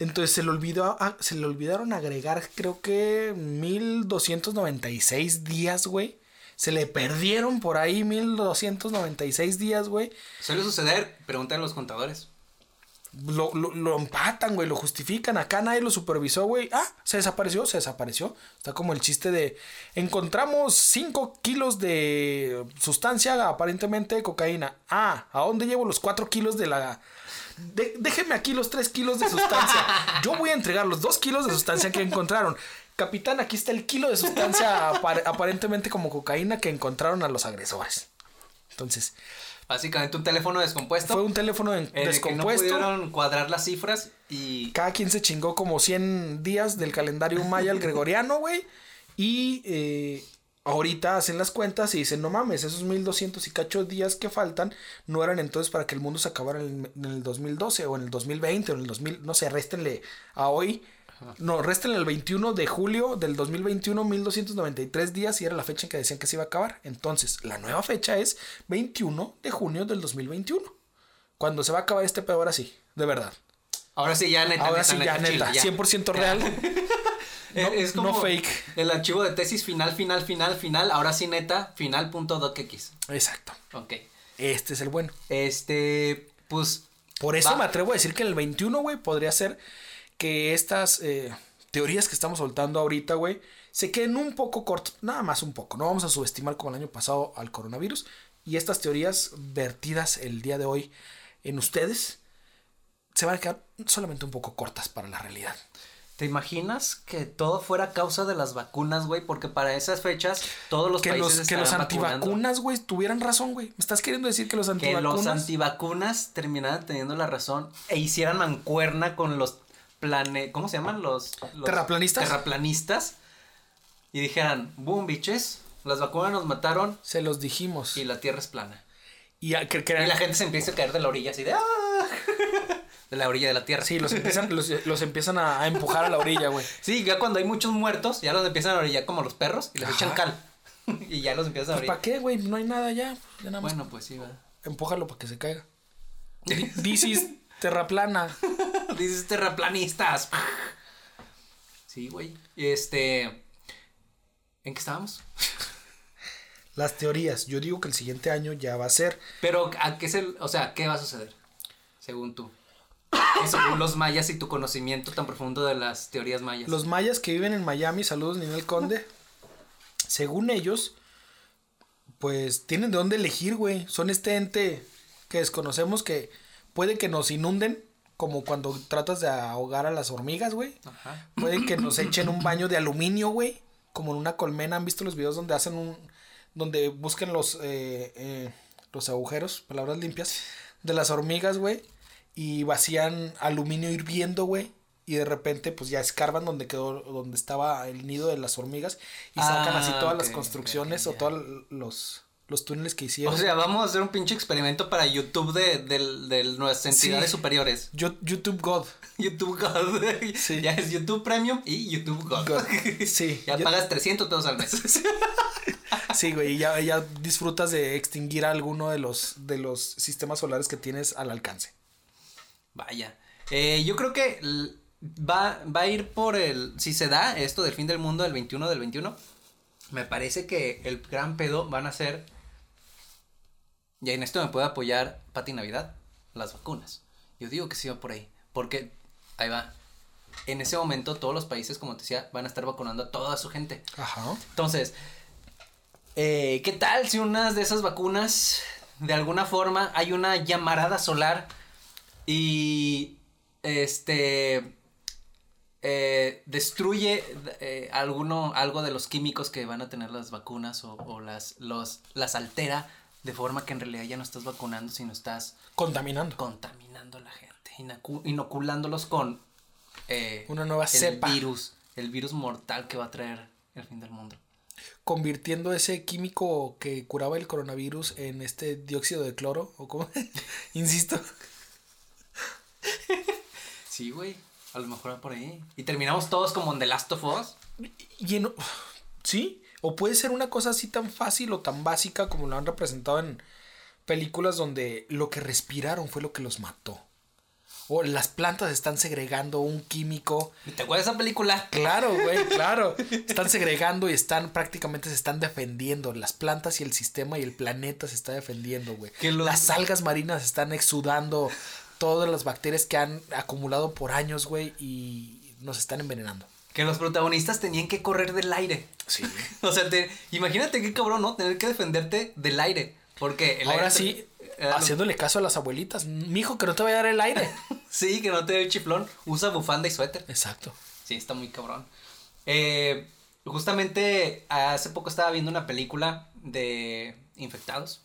Entonces se le olvidó, ah, se le olvidaron agregar, creo que 1296 días, güey. Se le perdieron por ahí 1296 días, güey. Suele suceder, pregúntale a los contadores. Lo, lo, empatan, güey, lo justifican. Acá nadie lo supervisó, güey. Ah, se desapareció, se desapareció. Está como el chiste de encontramos 5 kilos de sustancia, aparentemente cocaína. Ah, ¿a dónde llevo los 4 kilos de la... De- déjenme aquí los 3 kilos de sustancia. Yo voy a entregar los 2 kilos de sustancia que encontraron. Capitán, aquí está el kilo de sustancia apar- aparentemente como cocaína que encontraron a los agresores. Entonces, Básicamente un teléfono descompuesto. fue un teléfono en- en el que no descompuesto. pudieron cuadrar las cifras y Cada quien se chingó como 100 días del calendario maya al gregoriano, güey. Y eh, ahorita hacen las cuentas y dicen, no mames, esos 1200 y cacho días que faltan no eran entonces para que el mundo se acabara en el, en el 2012 o en el 2020 o en el 2000, no sé, réstenle a hoy. No, réstenle el 21 de julio del 2021, 1293 días y era la fecha en que decían que se iba a acabar. Entonces, la nueva fecha es 21 de junio del 2021. Cuando se va a acabar este pedo ahora sí, de verdad. ahora sí ya neta. Ahora neta, sí, ya chile, neta, ya. 100% real. No- es como no fake. El archivo de tesis final, final, final, final. Ahora sí neta, final.docx. Exacto. Ok. Este es el bueno. Este, pues Por eso Va. me atrevo a decir que el 21, güey, podría ser que estas eh, teorías que estamos soltando ahorita, güey, se queden un poco cortas. Nada más un poco. No vamos a subestimar como el año pasado al coronavirus. Y estas teorías vertidas el día de hoy en ustedes se van a quedar solamente un poco cortas para la realidad. ¿Te imaginas que todo fuera causa de las vacunas, güey? Porque para esas fechas todos los Que países los, que los antivacunas, güey, tuvieran razón, güey. ¿Me estás queriendo decir que los Que antivacunas... los antivacunas terminaran teniendo la razón e hicieran mancuerna con los plane... ¿Cómo se llaman? Los, los ¿Terraplanistas? Terraplanistas. Y dijeran, boom, biches, las vacunas nos mataron Se los dijimos. y la Tierra es plana. Y, a- que- que- Y la gente se empieza a caer de la orilla así de ¡ah! De la orilla de la tierra. Sí, los empiezan, los, los empiezan a, a empujar a la orilla, güey. Sí, ya cuando hay muchos muertos, ya los empiezan a orillar como los perros y les Ajá. echan cal. y ya los empiezan a Pues, ¿Para orillar. qué, güey? No hay nada ya. Ya nada más Bueno, pues sí, va. empújalo para que se caiga. This is terraplana. Dices terraplanistas. Sí, güey. Este. ¿En qué estábamos? Las teorías. Yo digo que el siguiente año ya va a ser. Pero, ¿a qué es el. O sea, ¿qué va a suceder? Según tú. Según los mayas y tu conocimiento tan profundo de las teorías mayas. Los mayas que viven en Miami, saludos Ninel Conde. Según ellos, pues tienen de dónde elegir, güey. Son este ente que desconocemos que puede que nos inunden, como cuando tratas de ahogar a las hormigas, güey. Ajá. Puede que nos echen un baño de aluminio, güey. Como en una colmena. ¿Han visto los videos donde hacen un. donde buscan los. eh, eh, los agujeros, palabras limpias, de las hormigas, güey. Y vacían aluminio hirviendo, güey. Y de repente, pues ya escarban donde quedó, donde estaba el nido de las hormigas. Y sacan Ah, así todas las construcciones o todos los, los túneles que hicieron. O sea, vamos a hacer un pinche experimento para YouTube de, del- de nuestras Sí. entidades superiores. Yo- YouTube God. YouTube God. Sí. Ya es YouTube Premium y YouTube God. God. Sí. Ya pagas 300 pesos al mes. Sí, güey, y ya, ya disfrutas de extinguir alguno de los, de los sistemas solares que tienes al alcance. Vaya. Eh, yo creo que va, va a ir por el. Si se da esto del fin del mundo del 21 del 21, me parece que el gran pedo van a ser. Y en esto me puede apoyar Pati Navidad, las vacunas. Yo digo que sí va por ahí. Porque, ahí va. En ese momento, todos los países, como te decía, van a estar vacunando a toda su gente. Ajá. Entonces, eh, ¿qué tal si unas de esas vacunas, de alguna forma, hay una llamarada solar y este eh, destruye eh, alguno, algo de los químicos que van a tener las vacunas o, o las, los, las altera de forma que en realidad ya no estás vacunando, sino estás Contaminando. contaminando a la gente, inoculándolos con eh, Una nueva el cepa. virus, el virus mortal que va a traer el fin del mundo. Convirtiendo ese químico que curaba el coronavirus en este dióxido de cloro, o como, insisto. Sí, güey. A lo mejor va por ahí. Y terminamos todos como en The Last of Us. En- ¿Sí? O puede ser una cosa así tan fácil o tan básica como lo han representado en películas donde lo que respiraron fue lo que los mató. O las plantas están segregando un químico. ¿Te acuerdas de esa película? Claro, güey, claro. Están segregando y están prácticamente se están defendiendo. Las plantas y el sistema y el planeta se está defendiendo, güey. Las algas marinas están exudando todas las bacterias que han acumulado por años, güey, y nos están envenenando. Que los protagonistas tenían que correr del aire. Sí. O sea, te- imagínate qué cabrón, ¿no? Tener que defenderte del aire. Porque el Ahora aire- sí, eh, lo- haciéndole caso a las abuelitas. Mijo, que no te vaya a dar el aire. Sí, que no te dé el chiflón. Usa bufanda y suéter. Exacto. Sí, está muy cabrón. Eh, justamente hace poco estaba viendo una película de infectados.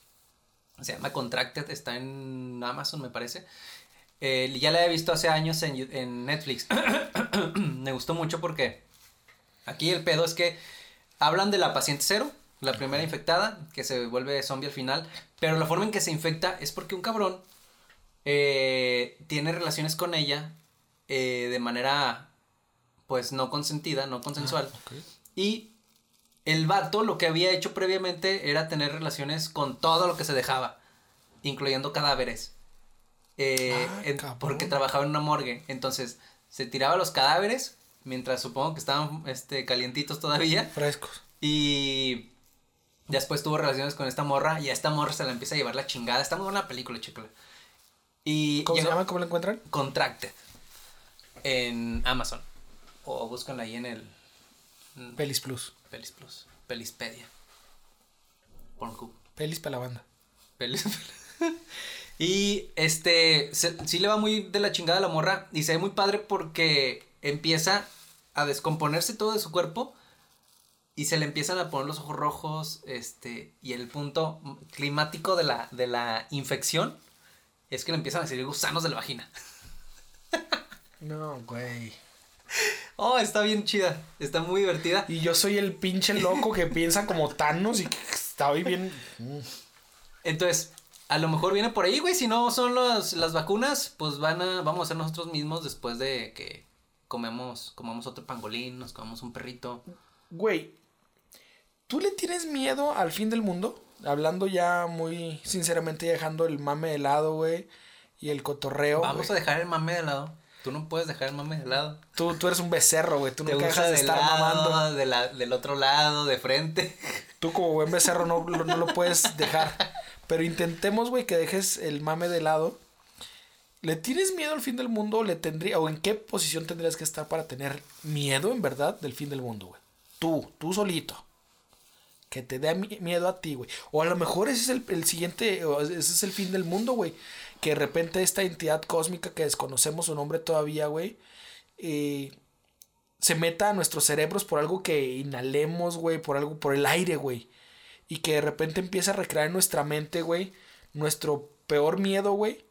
Se llama Contracted, está en Amazon, me parece. Eh, ya la he visto hace años en, Netflix. me gustó mucho porque aquí el pedo es que hablan de la paciente cero, la primera infectada, que se vuelve zombie al final. Pero la forma en que se infecta es porque un cabrón eh, tiene relaciones con ella eh, de manera pues no consentida, no consensual. Y el vato lo que había hecho previamente era tener relaciones con todo lo que se dejaba, incluyendo cadáveres. Eh, Ah, en- porque trabajaba en una morgue. Entonces se tiraba los cadáveres, mientras supongo que estaban este, calientitos todavía. Frescos. Y después tuvo relaciones con esta morra y a esta morra se la empieza a llevar la chingada. Está muy buena la película, chico. Y ¿Cómo se llama? ¿Cómo lo encuentran? Contracted en Amazon. O búscanla ahí en el Pelis Plus. Pelis Plus, Pelispedia. Pornhub. Pelis para la banda. Pelis. y este, se- sí le va muy de la chingada a la morra y se ve muy padre porque empieza a descomponerse todo de su cuerpo y se le empiezan a poner los ojos rojos, este, y el punto climático de la, de la infección es que le empiezan a salir gusanos de la vagina. No, güey. Oh, está bien chida, está muy divertida. Y yo soy el pinche loco que piensa como Thanos y que está hoy bien. Mm. Entonces, A lo mejor viene por ahí, güey. Si no son los, las vacunas, pues van a, vamos a ser nosotros mismos después de que comemos, comamos otro pangolín, nos comamos un perrito. Güey, ¿tú le tienes miedo al fin del mundo? Hablando ya muy sinceramente, dejando el mame de lado, güey. Y el cotorreo. Vamos a dejar el mame de lado. Tú no puedes dejar el mame de lado. Tú, tú eres un becerro, güey. Tú Te nunca dejas de de estar lado, mamando. de la- del otro lado, de frente. Tú como buen becerro no, no lo puedes dejar. Pero intentemos, güey, que dejes el mame de lado. ¿Le tienes miedo al fin del mundo? ¿Le tendría, o en qué posición tendrías que estar para tener miedo, en verdad, del fin del mundo, güey? Tú, tú solito. Que te dé mi- miedo a ti, güey. O a lo mejor ese es el, el siguiente, o ese es el fin del mundo, güey. Que de repente esta entidad cósmica que desconocemos su nombre todavía, güey. eh, se meta a nuestros cerebros por algo que inhalemos, güey, por algo, por el aire, güey. Y que de repente empiece a recrear en nuestra mente, güey, nuestro peor miedo, güey.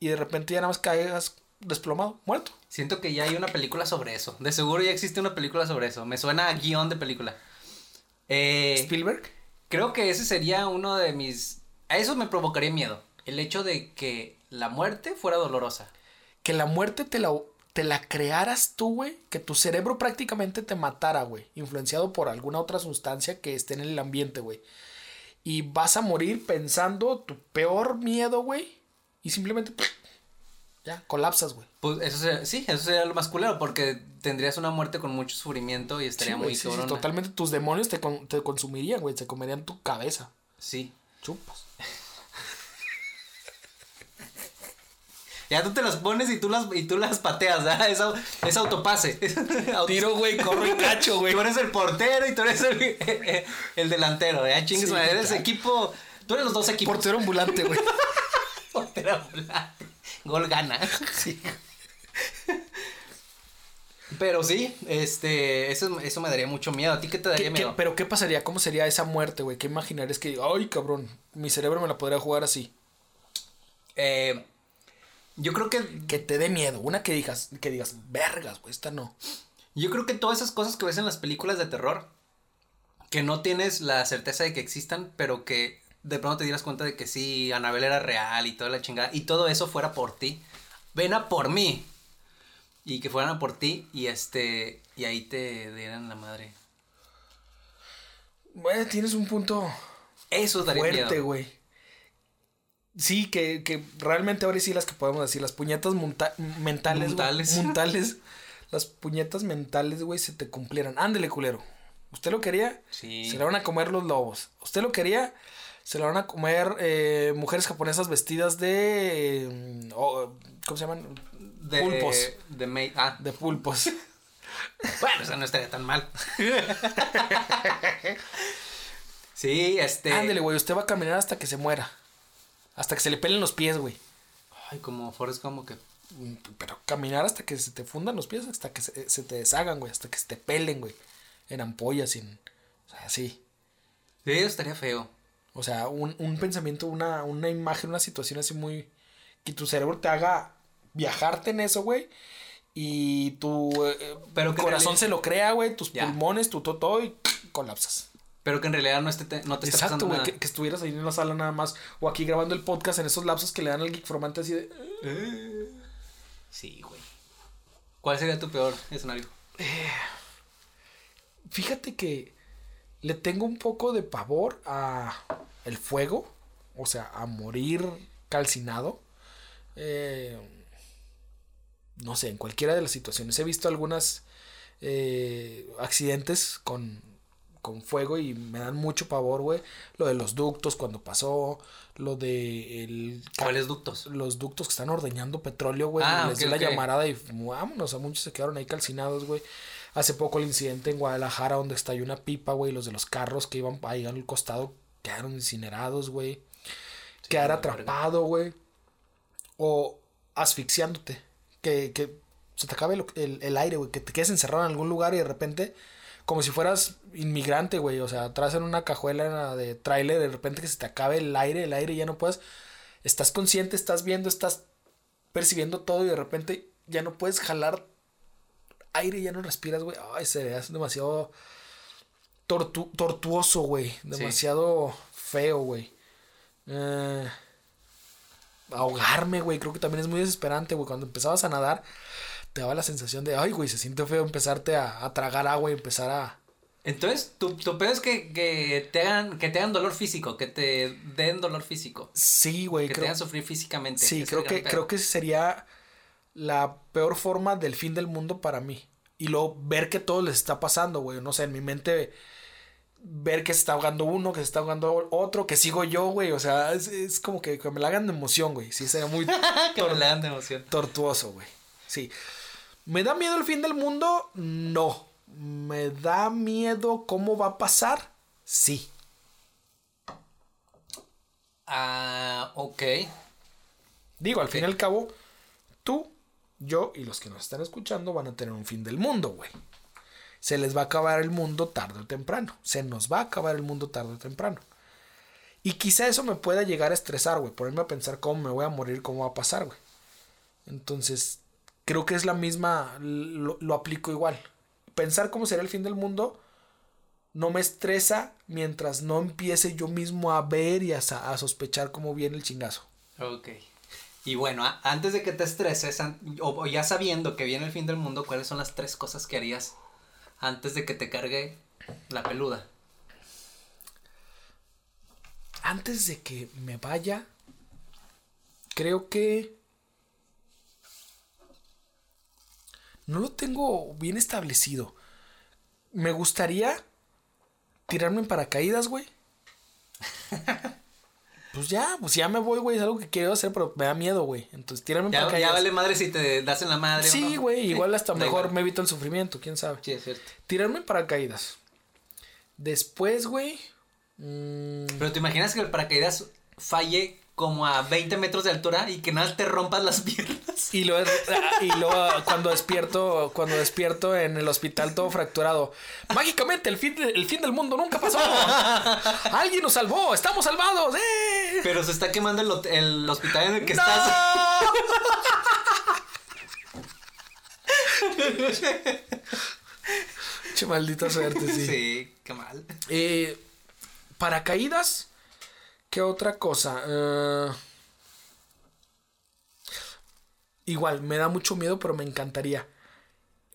Y de repente ya nada más caigas desplomado, muerto. Siento que ya hay una película sobre eso. De seguro ya existe una película sobre eso. Me suena a guion de película. Eh, Spielberg. creo que ese sería uno de mis... A eso me provocaría miedo. El hecho de que la muerte fuera dolorosa. Que la muerte te la, te la crearas tú, güey. Que tu cerebro prácticamente te matara, güey. Influenciado por alguna otra sustancia que esté en el ambiente, güey. Y vas a morir pensando tu peor miedo, güey. Y simplemente... Ya, colapsas, güey. Pues eso sería, sí, eso sería lo más culero porque tendrías una muerte con mucho sufrimiento y estaría Sí, muy sí, sí, totalmente tus demonios te, con- te consumirían, güey. Se comerían tu cabeza. Sí. Chupas. Ya tú te las pones y tú las, y tú las pateas, ¿verdad? Es, au- es autopase. Tiro, güey, corro y cacho, güey. Tú eres el portero y tú eres el, el delantero, ¿ya? Chingues, Sí, eres claro. equipo. Tú eres los dos equipos. Portero ambulante, güey. Portero ambulante. Gol gana. Sí. Pero sí, este, eso, eso me daría mucho miedo. ¿A ti qué te daría ¿Qué- qué- miedo? pero qué pasaría? ¿Cómo sería esa muerte, güey? ¿Qué imaginarías que, ay, cabrón, mi cerebro me la podría jugar así? Eh, yo creo que Que te dé miedo. Una que digas, que digas, vergas, güey, esta no. Yo creo que todas esas cosas que ves en las películas de terror, que no tienes la certeza de que existan, pero que de pronto te dieras cuenta de que sí, Anabel era real y toda la chingada, y todo eso fuera por ti, ven a por mí. Y que fueran a por ti y este, y ahí te dieran la madre. Güey, tienes un punto Eso daría fuerte, güey. Sí, que, que realmente ahora sí las que podemos decir, las puñetas mentales, muntales, las puñetas mentales, güey, se te cumplieran. Ándele, culero. ¿Usted lo quería? Sí. Se la van a comer los lobos. ¿Usted lo quería? Se la van a comer eh, mujeres japonesas vestidas de... eh, oh, ¿Cómo se llaman? De, Pulpos. De ah, De pulpos. bueno, eso no estaría tan mal. sí, este. Ándele, güey, usted va a caminar hasta que se muera. Hasta que se le pelen los pies, güey. Ay, como Forrest como que. Mm, Pero caminar hasta que se te fundan los pies, hasta que se, se te deshagan, güey, hasta que se te pelen, güey. En ampollas, en... O sea, así. Sí, eso estaría feo. O sea, un, un pensamiento, una, una imagen, una situación así muy... Que tu cerebro te haga viajarte en eso, güey. Y tu eh, Pero corazón se lo crea, güey. Tus Ya. pulmones, tu todo, todo y colapsas. Pero que en realidad no, esté, te- no te está Exacto, güey. Que, que estuvieras ahí en la sala nada más. O aquí grabando el podcast en esos lapsos que le dan al Geek Formante así de... Sí, güey. ¿Cuál sería tu peor escenario? Fíjate que le tengo un poco de pavor a el fuego, o sea, a morir calcinado. Eh, no sé, en cualquiera de las situaciones. He visto algunas eh, accidentes con, con fuego y me dan mucho pavor, güey. Lo de los ductos cuando pasó, lo de el ¿Cuáles ductos? los ductos que están ordeñando petróleo, güey. Ah, les dio la llamarada y vámonos, a muchos se quedaron ahí calcinados, güey. Hace poco el incidente en Guadalajara donde estalló una pipa, güey. Los de los carros que iban ahí al costado quedaron incinerados, güey. Quedar la atrapado, güey. O asfixiándote. Que, que se te acabe el, el- el aire, güey. Que te quedes encerrado en algún lugar y de repente, como si fueras inmigrante, güey. O sea, atrás en una cajuela de tráiler, de repente que se te acabe el aire, el aire ya no puedes. Estás consciente, estás viendo, estás percibiendo todo y de repente ya no puedes jalar aire, ya no respiras, güey. Ay, se hace demasiado tortu- tortuoso, güey. Demasiado feo, güey. Eh, ahogarme, güey. Creo que también es muy desesperante, güey. Cuando empezabas a nadar, te daba la sensación de, ay, güey, se siente feo empezarte a, a tragar agua y empezar a... Entonces, tu, tu pedo es que, que, te hagan, que te hagan dolor físico, que te den dolor físico. Sí, güey. Que te hagan sufrir físicamente. Sí, creo que, creo que sería la peor forma del fin del mundo para mí. Y luego ver que todo les está pasando, güey. No sé, en mi mente ver que se está ahogando uno, que se está ahogando otro, que sigo yo, güey. O sea, es, es como que, que me la hagan de emoción, güey. Sí, sería muy que me le dan de emoción. tortuoso, güey. Sí. ¿Me da miedo el fin del mundo? No. ¿Me da miedo cómo va a pasar? Sí. Ah, ok. Digo, al fin y al cabo, tú, yo y los que nos están escuchando van a tener un fin del mundo, güey. Se les va a acabar el mundo tarde o temprano. Se nos va a acabar el mundo tarde o temprano. Y quizá eso me pueda llegar a estresar, güey. Ponerme a pensar cómo me voy a morir, cómo va a pasar, güey. Entonces, creo que es la misma, lo, lo aplico igual. Pensar cómo será el fin del mundo no me estresa mientras no empiece yo mismo a ver y a, a sospechar cómo viene el chingazo. Ok. Y bueno, antes de que te estreses, o ya sabiendo que viene el fin del mundo, ¿cuáles son las tres cosas que harías antes de que te cargue la peluda? antes de que me vaya, creo que no lo tengo bien establecido. Me gustaría tirarme en paracaídas, güey. Pues ya, pues ya me voy, güey. Es algo que quiero hacer, pero me da miedo, güey. Entonces, tirarme en Ya, paracaídas. ya vale madre si te das en la madre. sí, no. güey. Igual hasta mejor me evito el sufrimiento, quién sabe. Sí, es cierto. Tirarme en paracaídas. Después, güey. mm, Pero te imaginas que el paracaídas falle como a 20 metros de altura y que nada te rompas las piernas. Y luego, y luego cuando despierto, cuando despierto en el hospital todo fracturado. Mágicamente el fin, de- el fin del mundo nunca pasó. Alguien nos salvó, estamos salvados. ¡eh! Pero se está quemando el, el hospital en el que ¡No! estás. Che, maldita suerte, sí. Sí, qué mal. Eh, paracaídas. ¿Qué otra cosa? Eh, igual, me da mucho miedo, pero me encantaría.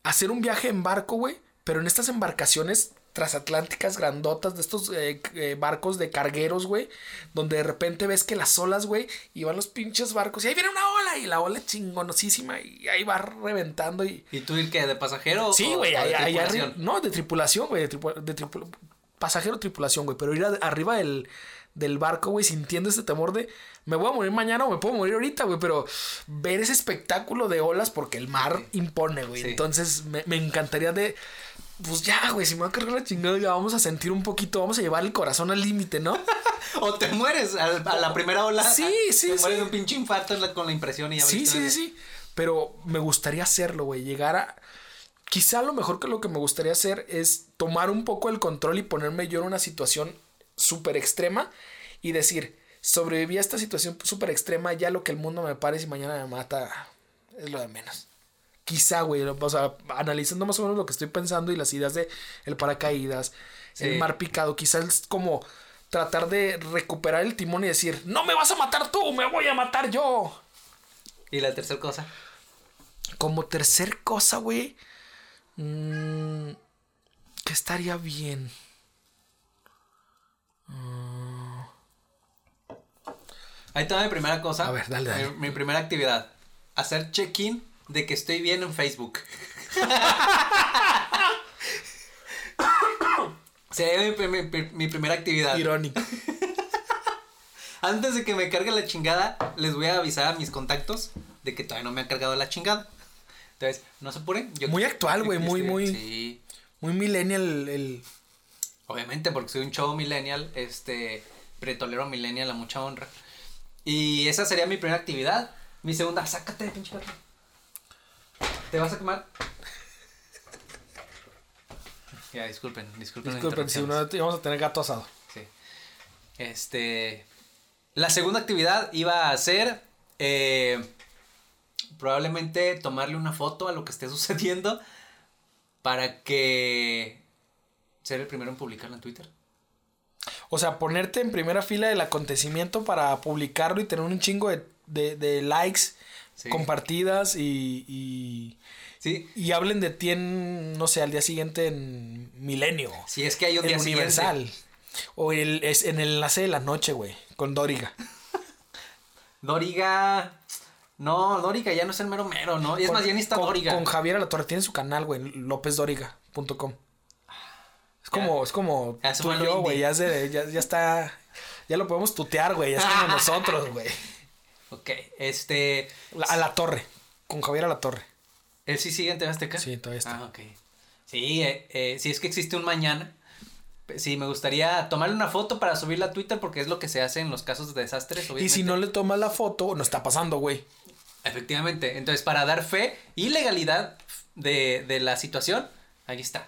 Hacer un viaje en barco, güey. Pero en estas embarcaciones transatlánticas grandotas de estos eh, eh, barcos de cargueros, güey. Donde de repente ves que las olas, güey. Y van los pinches barcos. Y ahí viene una ola. Y la ola es chingonosísima. Y ahí va reventando. Y, ¿Y tú ir qué? ¿De pasajero? Sí, güey. No, de tripulación, güey. De, tripu- de tripu- pasajero tripulación, güey. Pero ir a- arriba del, del barco, güey, sintiendo ese temor de me voy a morir mañana o me puedo morir ahorita, güey. Pero ver ese espectáculo de olas porque el mar impone, güey. Sí. Entonces me, me encantaría de. Pues ya, güey, si me va a cargar la chingada, ya vamos a sentir un poquito, vamos a llevar el corazón al límite, ¿no? O te mueres a, la primera ola. Sí, sí, Te mueres sí. de un pinche infarto con la impresión y ya Sí, sí, sí, sí. Pero me gustaría hacerlo, güey. Llegar a. Quizá lo mejor que lo que me gustaría hacer es tomar un poco el control y ponerme yo en una situación súper extrema y decir, sobreviví a esta situación súper extrema, ya lo que el mundo me pare si mañana me mata es lo de menos. Quizá, güey, o sea, analizando más o menos lo que estoy pensando y las ideas de el paracaídas, Sí. el mar picado, quizás es como tratar de recuperar el timón y decir, no me vas a matar tú, me voy a matar yo. Y la tercera cosa. Como tercer cosa, güey. mm, que estaría bien. Ahí está mi primera cosa. A ver, dale, dale. Mi, mi primera actividad. Hacer check-in de que estoy bien en Facebook. Sería mi, mi- mi- mi primera actividad. Irónico. Antes de que me cargue la chingada, les voy a avisar a mis contactos de que todavía no me ha cargado la chingada. Entonces, no se apuren. yo- Muy actual, güey, muy, muy- Sí, Muy millennial el. el- obviamente, porque soy un chavo millennial, este, pretolero millennial a mucha honra. Y esa sería mi primera actividad. Mi segunda, sácate de pinche gato. ¿Te vas a quemar? Ya, disculpen, disculpen. Disculpen, si no íbamos a tener gato asado. Sí. Este. La segunda actividad iba a ser. eh, probablemente tomarle una foto a lo que esté sucediendo. Para que. Ser el primero en publicarlo en Twitter. O sea, ponerte en primera fila del acontecimiento para publicarlo y tener un chingo de de, de likes, Sí. compartidas y, y, Sí. y hablen de ti en, no sé, al día siguiente en Milenio. Si es que hay un en día Universal. siguiente. O el, es en el enlace de la noche, güey, con Doriga. Doriga. No, Doriga ya no es el mero mero, ¿no? Y es Con- más, ya ni está con, Doriga. Con Javier Alatorre. Tiene su canal, güey, lópezdoriga.com. Es como, es como Ya, tú y yo, güey, ya, se- ya, ya está, ya lo podemos tutear, güey, ya es como nosotros, güey. Ok, este. La- A la torre, con Javier a la torre. ¿Él sí sigue en TV Azteca? Sí, todavía está. Ah, ok. Sí, eh, eh, si es que existe un mañana. Sí, me gustaría tomarle una foto para subirla a Twitter porque es lo que se hace en los casos de desastres. Y si no le tomas la foto, no está pasando, güey. Efectivamente. Entonces, para dar fe y legalidad de, de la situación, aquí está.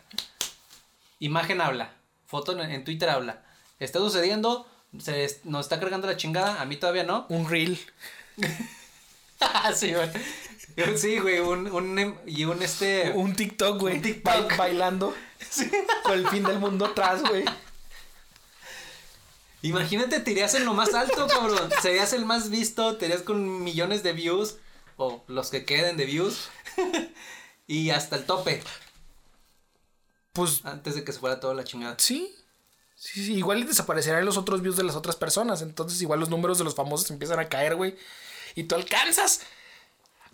Imagen habla. Foto en, en Twitter habla. Está sucediendo. Se nos está cargando la chingada. A mí todavía no. Un reel. sí, güey. Sí, güey. Un, un, em- y un este. Un TikTok, güey. Un TikTok. ba- bailando. Con el fin del mundo atrás, güey. Imagínate, te irías en lo más alto, cabrón. Serías el más visto, te irías con millones de views. O los que queden de views. y hasta el tope. Pues Antes de que se fuera toda la chingada. sí. Sí, sí, igual desaparecerán los otros views de las otras personas. Entonces, igual los números de los famosos empiezan a caer, güey. Y tú alcanzas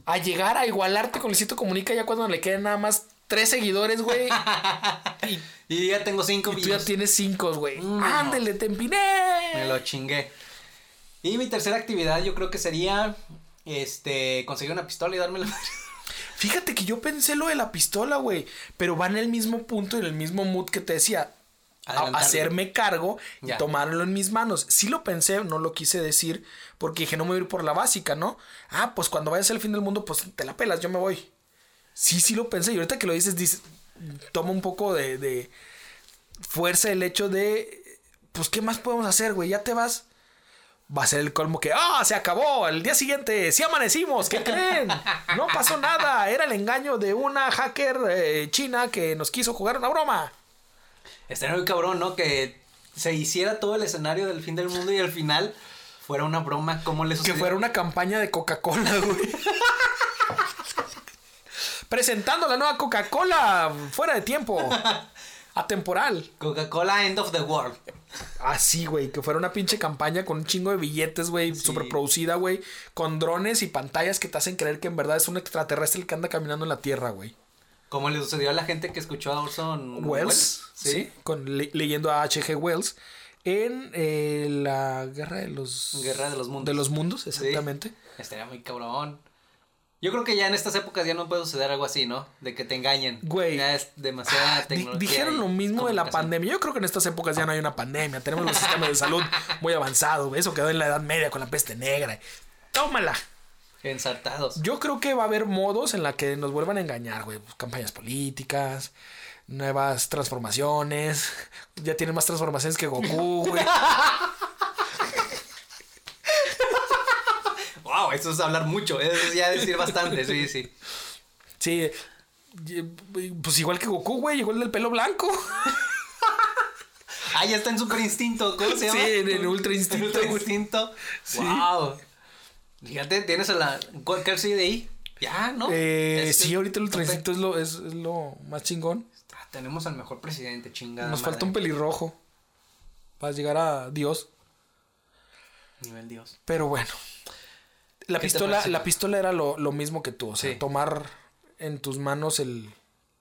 a llegar a igualarte con Luisito Comunica ya cuando le queden nada más tres seguidores, güey. y, Y ya tengo cinco y tú ya tienes cinco, güey. Mm. Ándele, te empiné. Me lo chingué. Y mi tercera actividad yo creo que sería este conseguir una pistola y darme la madre. Fíjate que yo pensé lo de la pistola, güey. Pero va en el mismo punto, en el mismo mood que te decía. hacerme cargo y Ya. tomarlo en mis manos. Sí lo pensé, no lo quise decir, porque dije, no me voy a ir por la básica, ¿no? Ah, pues cuando vayas al fin del mundo, pues te la pelas, yo me voy. Sí, sí lo pensé. Y ahorita que lo dices, dices toma un poco de, de fuerza el hecho de, pues, ¿qué más podemos hacer, güey? Ya te vas. Va a ser el colmo que, ah, se acabó, el día siguiente, sí amanecimos, ¿qué creen? No pasó nada, era el engaño de una hacker eh, china que nos quiso jugar una broma. Estaría muy cabrón, ¿no? Que se hiciera todo el escenario del fin del mundo y al final fuera una broma como le Que sucedió. fuera una campaña de Coca-Cola, güey. Presentando la nueva Coca-Cola fuera de tiempo. Atemporal. Coca-Cola End of the World. Así, güey. Que fuera una pinche campaña con un chingo de billetes, güey. Sí. Super producida, güey. Con drones y pantallas que te hacen creer que en verdad es un extraterrestre el que anda caminando en la Tierra, güey. Como le sucedió a la gente que escuchó a Orson Wells. Sí. Con, le- leyendo a H.G. Wells. En eh, la Guerra de los... Guerra de los Mundos. De los mundos, Sí. exactamente. Estaría muy cabrón. Yo creo que ya en estas épocas ya no puede suceder algo así, ¿no? De que te engañen. Güey. Ya es demasiada Ah, Di- tecnología. dijeron lo mismo de la pandemia. Yo creo que en estas épocas ya no hay una pandemia. Tenemos los sistemas de salud muy avanzados. Eso quedó en la Edad Media con la peste negra. Tómala. Ensartados. Yo creo que va a haber modos en la que nos vuelvan a engañar, güey. Pues, campañas políticas, nuevas transformaciones. Ya tiene más transformaciones que Goku, güey. Wow, eso es hablar mucho. Eso es ya decir bastante, sí, sí. Sí. Pues igual que Goku, güey. Igual del pelo blanco. Ah, ya está en Super Instinto. ¿Cómo se Sí, llama? en el Ultra Instinto, Ultra güey. Instinto. Sí. Wow. Fíjate, tienes a la. ¿Cuál sigue de ahí? Ya, ¿no? Eh, Este- sí, ahorita el Ultra Instinto es lo, es, es lo más chingón. Ah, Tenemos al mejor presidente, chingada. Nos madre. falta un pelirrojo. Para llegar a Dios. Nivel Dios. Pero bueno. La ¿Qué te pistola, la pistola era lo, lo mismo que tú. O sea, Sí. tomar en tus manos el,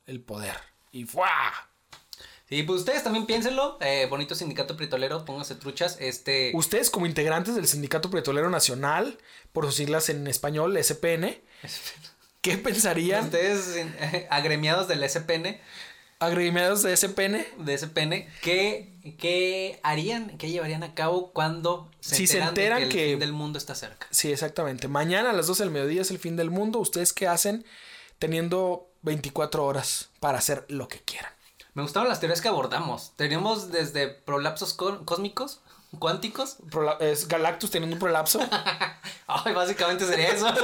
el poder. Y ¡fuá! Sí, pues ustedes también piénsenlo. Eh, bonito sindicato pritolero, pónganse truchas. Este. Ustedes, como integrantes del Sindicato Petrolero Nacional, por sus siglas en español, SPN, ¿qué pensarían? Ustedes, eh, agremiados del SPN, Agremiados de SPN. de SPN, ¿qué, ¿qué harían, qué llevarían a cabo cuando se Si se enteran, de enteran que el fin del mundo está cerca? Sí, exactamente. Mañana a las 12 del mediodía es el fin del mundo. ¿Ustedes qué hacen teniendo 24 horas para hacer lo que quieran? Me gustaron las teorías que abordamos. Tenemos desde prolapsos có- cósmicos, cuánticos. Prola- es Galactus teniendo un prolapso. Ay, básicamente sería eso.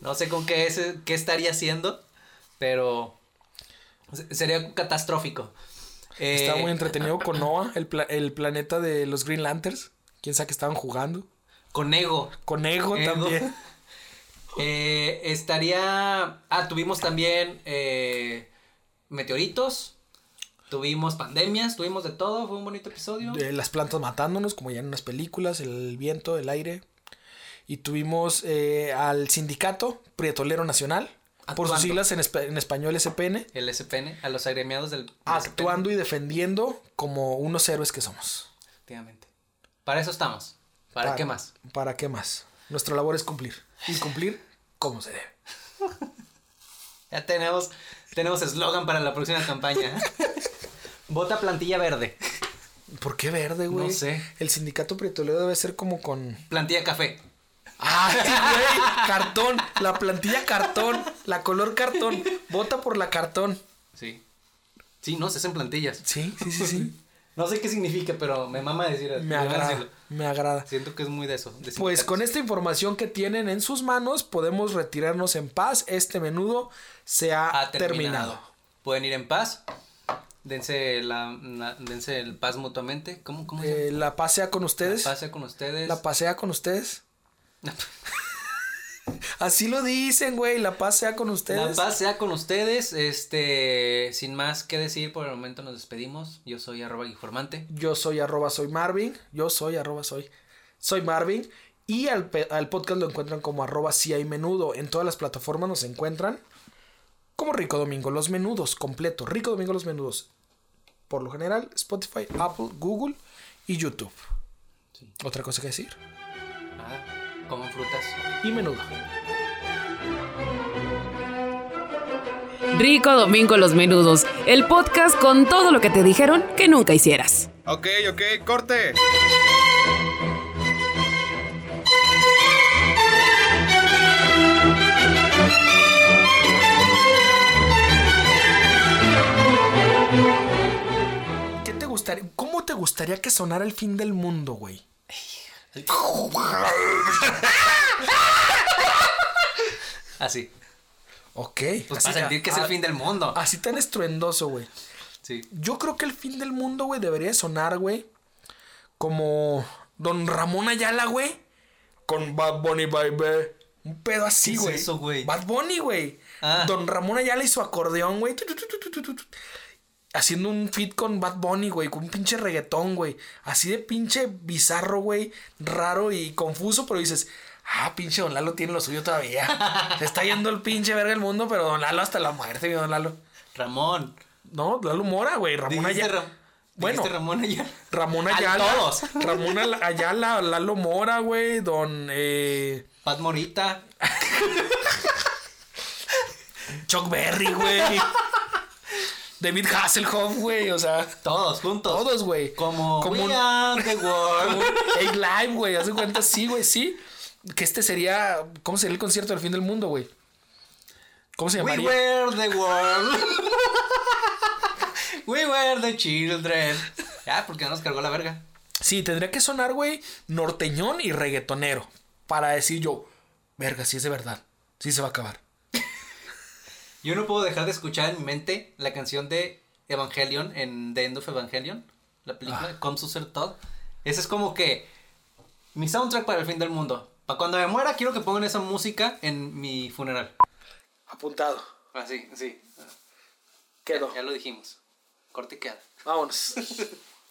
no sé con qué, es, qué estaría haciendo, pero se- sería catastrófico. Eh, Estaba muy entretenido con Noah, el, pla- el planeta de los Green Lanterns. Quién sabe que estaban jugando. Con ego. Con ego, Ego. también. Eh, estaría. Ah, tuvimos también eh, meteoritos. Tuvimos pandemias, tuvimos de todo. Fue un bonito episodio. De las plantas matándonos, como ya en unas películas, el viento, el aire. Y tuvimos eh, al sindicato Prietolero Nacional, por sus siglas en, en español SPN, El SPN, a los agremiados del. del actuando y defendiendo como unos héroes que somos. Efectivamente. Para eso estamos. ¿Para, qué más? ¿Para qué más? Nuestra labor es cumplir. Y cumplir como se debe. Ya tenemos tenemos eslogan para la próxima campaña. Vota plantilla verde. ¿Por qué verde, güey? No sé. El sindicato Prietolero debe ser como con. Plantilla café. ¡Ay, güey! Cartón. La plantilla cartón. La color cartón. Vota por la cartón. Sí. Sí, no, se hacen plantillas. Sí, sí, sí, sí. No sé qué significa, pero me mama decir Me agrada. Me agrada. Siento que es muy de eso. de Pues con esta información que tienen en sus manos, podemos retirarnos en paz. Este menudo se ha, ha terminado. terminado. Pueden ir en paz. Dense la, la- dense el paz mutuamente. ¿Cómo, cómo se Eh, la paz sea con ustedes. llama? Pase con ustedes. La pasea con ustedes. Así lo dicen, güey. La paz sea con La ustedes. paz sea con ustedes. Este, sin más que decir, por el momento nos despedimos. Yo soy arroba informante. Yo soy arroba soy Marvin. Yo soy arroba soy. Soy Marvin. Y al, al podcast lo encuentran como arroba si hay menudo. En todas las plataformas nos encuentran como Rico Domingo. Los menudos completo. Rico Domingo los menudos. Por lo general, Spotify, Apple, Google y YouTube. Sí. Otra cosa que decir. Ah, coman frutas. Y menudo. Rico Domingo Los Menudos, el podcast con todo lo que te dijeron que nunca hicieras. Ok, ok, corte. ¿Qué te gustaría? ¿Cómo te gustaría que sonara el fin del mundo, güey? Así. Ok. Pues para sentir que es el a- fin del mundo. Así tan estruendoso, güey. Sí. Yo creo que el fin del mundo, güey, debería sonar, güey. Como Don Ramón Ayala, güey. Con Bad Bunny, baby. Un pedo así, ¿Qué es güey. eso, güey? Bad Bunny, güey. Ah. Don Ramón Ayala y su acordeón, güey. Haciendo un fit con Bad Bunny, güey. Con un pinche reggaetón, güey. Así de pinche bizarro, güey. Raro y confuso, pero dices. Ah, pinche Don Lalo tiene lo suyo todavía. Se está yendo el pinche verga el mundo, pero Don Lalo hasta la muerte, mi Don Lalo. Ramón. No, Lalo Mora, güey. Ramón Ayala. Bueno. Ramón Ayala. Ramón A Ayala. todos. Ramón Ala- Ayala, Lalo Mora, güey. Don eh, Pat Morita. Chuck Berry, güey. David Hasselhoff, güey. O sea, Todos juntos. todos, güey. Como, Como We un- the world. Eight Live, güey. Haz de cuenta, sí, güey, sí. Que este sería. ¿Cómo sería el concierto del fin del mundo, güey? ¿Cómo se We llamaría? were the world. We were the children. Ya, porque no nos cargó la verga. Sí, tendría que sonar, güey, norteñón y reggaetonero. Para decir yo, verga, sí es de verdad. Sí se va a acabar. Yo no puedo dejar de escuchar en mi mente la canción de Evangelion en The End of Evangelion, la película Ah. de Comes to Ser Todd. Ese es como que mi soundtrack para el fin del mundo. Para cuando me muera, quiero que pongan esa música en mi funeral. Apuntado. Así, sí. Quedó. Ya lo dijimos. Corte y queda. Vámonos.